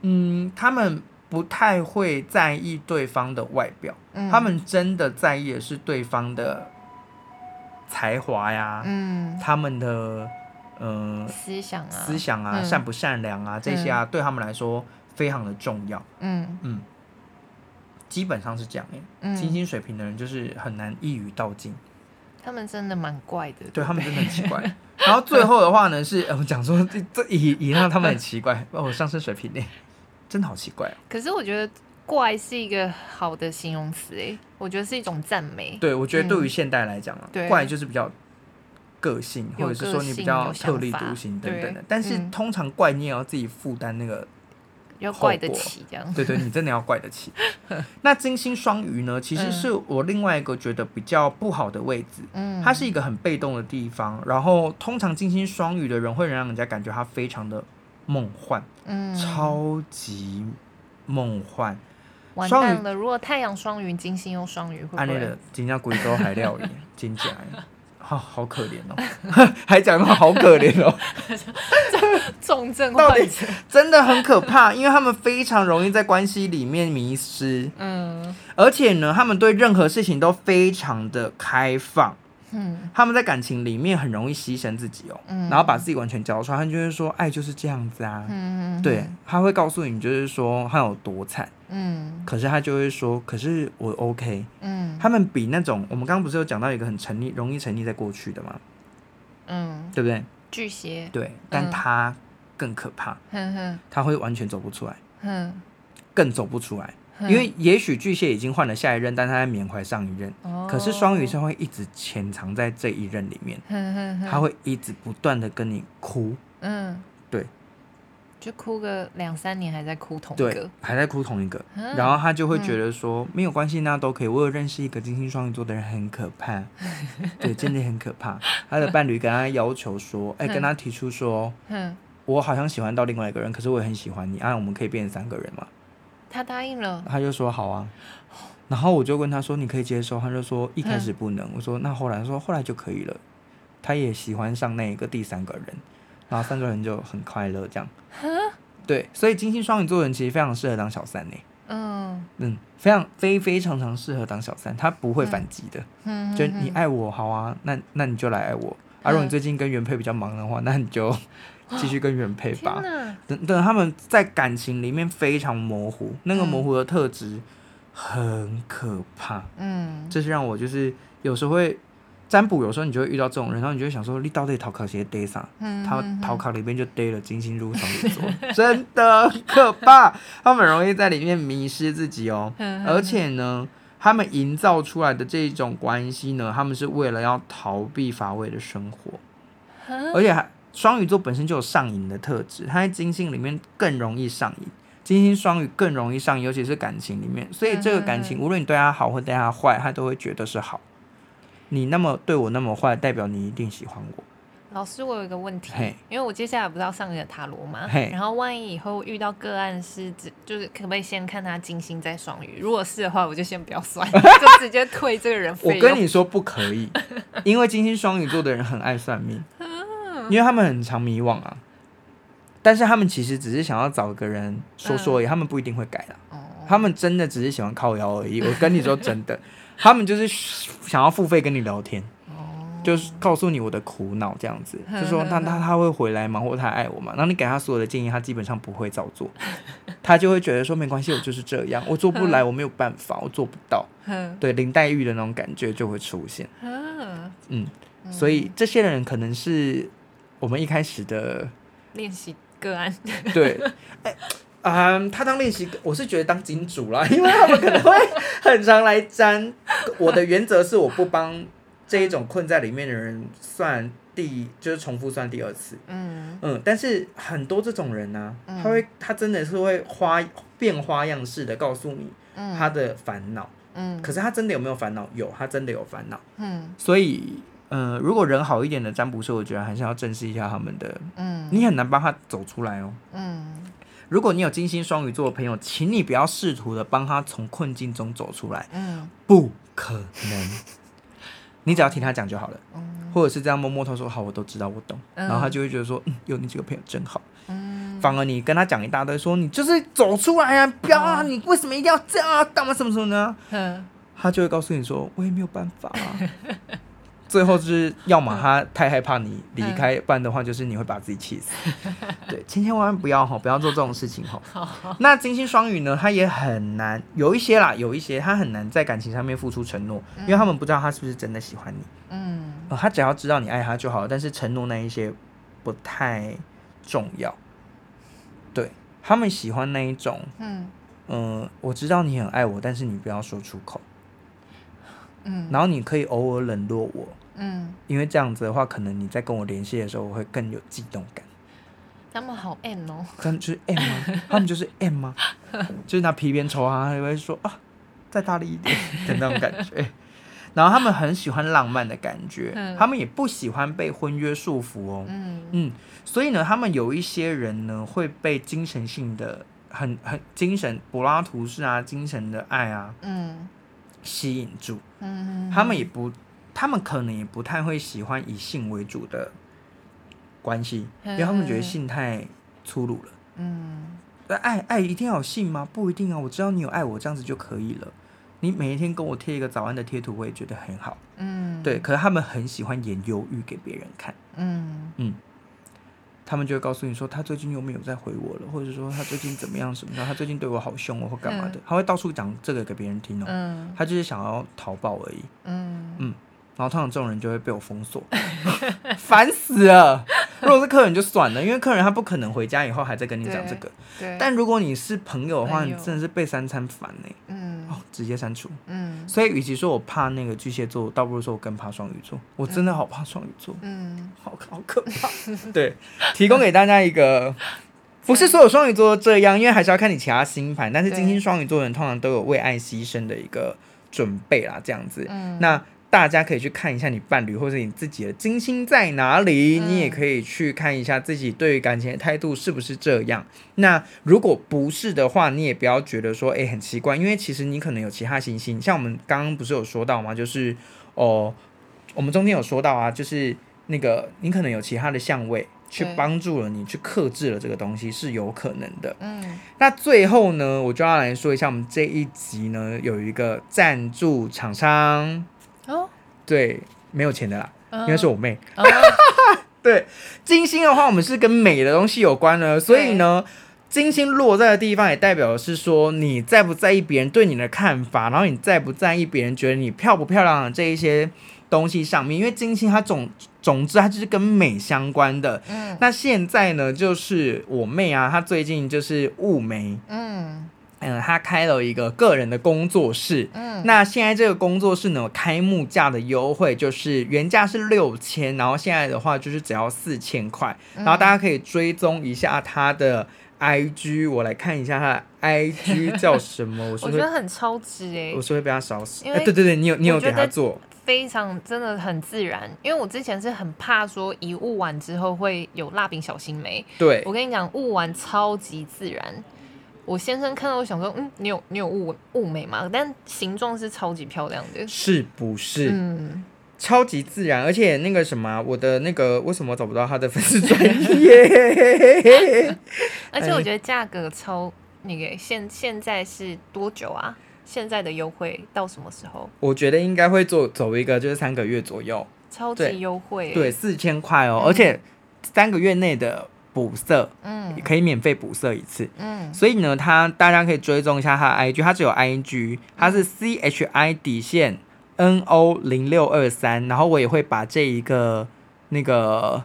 嗯，他们不太会在意对方的外表，嗯，他们真的在意的是对方的才华呀，嗯，他们的嗯、呃、思想啊，思想啊，嗯、善不善良啊，这些啊，对他们来说。非常的重要，嗯。嗯，基本上是这样诶。金星水平的人就是很难一语道尽，他们真的蛮怪的，对他们真的很奇怪。然后最后的话呢，是 我讲说这这以以让他们很奇怪，哦，上升水平呢，真的好奇怪。可是我觉得怪是一个好的形容词诶，我觉得是一种赞美。对，我觉得对于现代来讲啊，怪就是比较个性，或者是说你比较特立独行等等的。但是通常怪你也要自己负担那个。要怪得起这样。对对，你真的要怪得起。那金星双鱼呢？其实是我另外一个觉得比较不好的位置。嗯，它是一个很被动的地方。然后通常金星双鱼的人会让人家感觉他非常的梦幻，嗯，超级梦幻。完蛋了！如果太阳双鱼，金星又双鱼，会不会？那个金家贵州海料理，金甲。好、哦、好可怜哦，还讲的好可怜哦，重症到底真的很可怕，因为他们非常容易在关系里面迷失，嗯，而且呢，他们对任何事情都非常的开放。嗯，他们在感情里面很容易牺牲自己哦，嗯，然后把自己完全交出来，他就会说爱就是这样子啊，嗯嗯，对，他会告诉你就是说他有多惨，嗯，可是他就会说，可是我 OK，嗯，他们比那种我们刚刚不是有讲到一个很沉溺、容易沉溺在过去的吗？嗯，对不对？巨蟹，对，但他更可怕，嗯，他会完全走不出来，嗯，更走不出来。因为也许巨蟹已经换了下一任，但他在缅怀上一任。哦、可是双鱼是会一直潜藏在这一任里面，他会一直不断的跟你哭。嗯，对，就哭个两三年，还在哭同一个，对，还在哭同一个。嗯、然后他就会觉得说、嗯、没有关系，那都可以。我有认识一个金星双鱼座的人，很可怕，对，真的很可怕。他的伴侣跟他要求说，哎、欸，跟他提出说，嗯、我好像喜欢到另外一个人，可是我也很喜欢你，啊，我们可以变成三个人吗？他答应了，他就说好啊，然后我就问他说，你可以接受？他就说一开始不能。嗯、我说那后来，他说后来就可以了。他也喜欢上那一个第三个人，然后三个人就很快乐这样。呵对，所以金星双鱼座人其实非常适合当小三呢。嗯嗯，非常非非常常适合当小三，他不会反击的。嗯，就你爱我好啊，那那你就来爱我。而、啊、如果你最近跟原配比较忙的话，那你就。继续跟原配吧。等等，他们在感情里面非常模糊，那个模糊的特质很可怕。嗯，这是让我就是有时候会占卜，有时候你就会遇到这种人，然后你就会想说，你到底逃考些逮啥？嗯，他逃考里面就逮了金星入双鱼座，真的可怕。他们很容易在里面迷失自己哦，而且呢，他们营造出来的这种关系呢，他们是为了要逃避乏味的生活，而且还。双鱼座本身就有上瘾的特质，他在金星里面更容易上瘾，金星双鱼更容易上瘾，尤其是感情里面。所以这个感情，无论你对他好或对他坏，他都会觉得是好。你那么对我那么坏，代表你一定喜欢我。老师，我有一个问题，因为我接下来不是要上一个塔罗嘛，然后万一以后遇到个案是指，就是可不可以先看他金星在双鱼？如果是的话，我就先不要算，就直接退这个人。我跟你说不可以，因为金星双鱼座的人很爱算命。因为他们很常迷惘啊，但是他们其实只是想要找个人说说而已，他们不一定会改的。他们真的只是喜欢靠腰而已。我跟你说真的，他们就是想要付费跟你聊天，就是告诉你我的苦恼这样子，就说他他他会回来吗？或者他爱我吗？然后你给他所有的建议，他基本上不会照做，他就会觉得说没关系，我就是这样，我做不来，我没有办法，我做不到。对，林黛玉的那种感觉就会出现。嗯，所以这些人可能是。我们一开始的练习个案，对，哎，嗯，他当练习，我是觉得当金主啦，因为他们可能会很常来沾。我的原则是，我不帮这一种困在里面的人算第，就是重复算第二次。嗯嗯，但是很多这种人呢、啊，他会，他真的是会花变花样式的告诉你他的烦恼。嗯，可是他真的有没有烦恼？有，他真的有烦恼。嗯，所以。嗯、呃，如果人好一点的占卜师，我觉得还是要正视一下他们的。嗯，你很难帮他走出来哦。嗯，如果你有金星双鱼座的朋友，请你不要试图的帮他从困境中走出来。嗯，不可能。你只要听他讲就好了。嗯，或者是这样摸摸头说好，我都知道，我懂。嗯，然后他就会觉得说，嗯，有你这个朋友真好。嗯，反而你跟他讲一大堆，说你就是走出来啊，不要啊，你为什么一定要这样啊？干嘛什么什么呢？嗯，他就会告诉你说，我也没有办法啊。最后就是，要么他太害怕你离开，不然的话就是你会把自己气死。对，千千万万不要哈，不要做这种事情哈。那金星双鱼呢，他也很难，有一些啦，有一些他很难在感情上面付出承诺，因为他们不知道他是不是真的喜欢你。嗯、呃。他只要知道你爱他就好了，但是承诺那一些不太重要。对，他们喜欢那一种，嗯嗯、呃，我知道你很爱我，但是你不要说出口。嗯。然后你可以偶尔冷落我。嗯，因为这样子的话，可能你在跟我联系的时候，我会更有悸动感。他们好 M 哦，他们就是 M 吗？他们就是 M 吗？就是拿皮鞭抽啊，还会说啊，再大力一点 的那种感觉。然后他们很喜欢浪漫的感觉，嗯、他们也不喜欢被婚约束缚哦。嗯嗯，所以呢，他们有一些人呢会被精神性的很很精神柏拉图式啊，精神的爱啊，嗯，吸引住。嗯，他们也不，他们可能也不太会喜欢以性为主的关系，因为他们觉得性太粗鲁了。嗯，爱爱一定要有性吗？不一定啊，我知道你有爱我，这样子就可以了。你每一天跟我贴一个早安的贴图，我也觉得很好。嗯，对。可是他们很喜欢演忧郁给别人看。嗯嗯，他们就会告诉你说，他最近又没有再回我了，或者说他最近怎么样什么的，他最近对我好凶哦，或干嘛的，他会到处讲这个给别人听哦。嗯，他就是想要逃报而已。嗯嗯。然后通常这种人就会被我封锁，烦死了。如果是客人就算了，因为客人他不可能回家以后还在跟你讲这个。对。但如果你是朋友的话，你真的是被三餐烦呢。嗯。哦，直接删除。嗯。所以，与其说我怕那个巨蟹座，倒不如说我更怕双鱼座。我真的好怕双鱼座。嗯。好，好可怕。对，提供给大家一个，不是所有双鱼座都这样，因为还是要看你其他星盘。但是金星双鱼座的人通常都有为爱牺牲的一个准备啦，这样子。嗯。那。大家可以去看一下你伴侣或者你自己的金星在哪里，嗯、你也可以去看一下自己对于感情的态度是不是这样。那如果不是的话，你也不要觉得说，诶、欸、很奇怪，因为其实你可能有其他行星，像我们刚刚不是有说到吗？就是哦，我们中间有说到啊，就是那个你可能有其他的相位去帮助了你，去克制了这个东西是有可能的。嗯，那最后呢，我就要来说一下，我们这一集呢有一个赞助厂商。哦，对，没有钱的啦，应该是我妹。Uh, uh, 对，金星的话，我们是跟美的东西有关的，所以呢，金星落在的地方也代表的是说，你在不在意别人对你的看法，然后你在不在意别人觉得你漂不漂亮的这一些东西上面，因为金星它总总之它就是跟美相关的。嗯，那现在呢，就是我妹啊，她最近就是雾眉。嗯。嗯，他开了一个个人的工作室。嗯，那现在这个工作室呢，开幕价的优惠就是原价是六千，然后现在的话就是只要四千块。然后大家可以追踪一下他的 IG，我来看一下他的 IG 叫什么。我，我觉得很超值哎，我是会被他烧死。哎，对对对，你有你有给他做，非常真的很自然。因为我之前是很怕说一雾完之后会有蜡笔小新眉。对，我跟你讲，雾完超级自然。我先生看到我想说，嗯，你有你有雾雾眉吗？但形状是超级漂亮的，是不是？嗯，超级自然，而且那个什么，我的那个为什么找不到他的粉丝专业？而且我觉得价格超那个，现现在是多久啊？现在的优惠到什么时候？我觉得应该会做走一个，就是三个月左右，超级优惠，对，四千块哦，嗯、而且三个月内的。补色，嗯，可以免费补色一次，嗯，所以呢，他大家可以追踪一下他的 IG，他只有 IG，他是 C H I 底线 N O 零六二三，然后我也会把这一个那个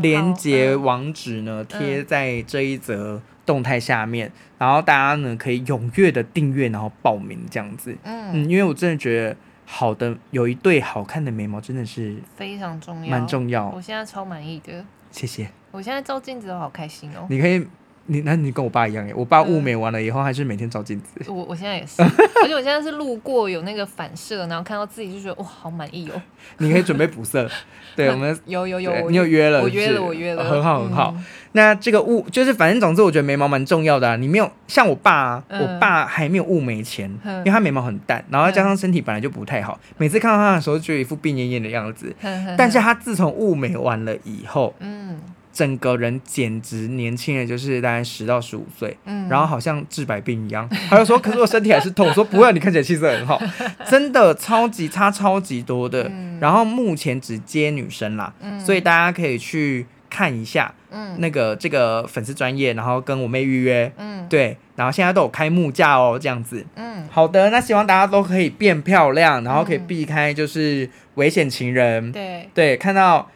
连接网址呢贴在这一则动态下面，然后大家呢可以踊跃的订阅，然后报名这样子，嗯，嗯，因为我真的觉得好的有一对好看的眉毛真的是非常重要，蛮重要，我现在超满意的，谢谢。我现在照镜子都好开心哦！你可以，你那你跟我爸一样耶，我爸雾眉完了以后还是每天照镜子。我我现在也是，而且我现在是路过有那个反射，然后看到自己就觉得哇，好满意哦。你可以准备补色，对我们有有有，你有约了，我约了，我约了，很好很好。那这个雾就是，反正总之我觉得眉毛蛮重要的。你没有像我爸，我爸还没有雾眉前，因为他眉毛很淡，然后加上身体本来就不太好，每次看到他的时候就有一副病恹恹的样子。但是他自从雾眉完了以后，嗯。整个人简直年轻人，就是大概十到十五岁，嗯，然后好像治百病一样。他就说：“可是我身体还是痛。”我说：“不会，你看起来气色很好，真的超级差超级多的。嗯”然后目前只接女生啦，嗯，所以大家可以去看一下，嗯，那个这个粉丝专业，然后跟我妹预约，嗯，对，然后现在都有开幕价哦，这样子，嗯，好的，那希望大家都可以变漂亮，然后可以避开就是危险情人，对。对，看到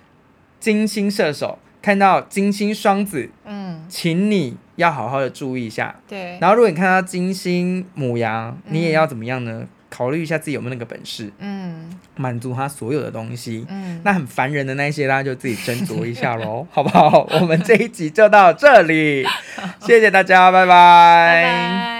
金星射手。看到金星双子，嗯，请你要好好的注意一下。对，然后如果你看到金星母羊，嗯、你也要怎么样呢？考虑一下自己有没有那个本事，嗯，满足他所有的东西，嗯，那很烦人的那些，大家就自己斟酌一下喽，好不好？我们这一集就到这里，谢谢大家，拜拜。拜拜。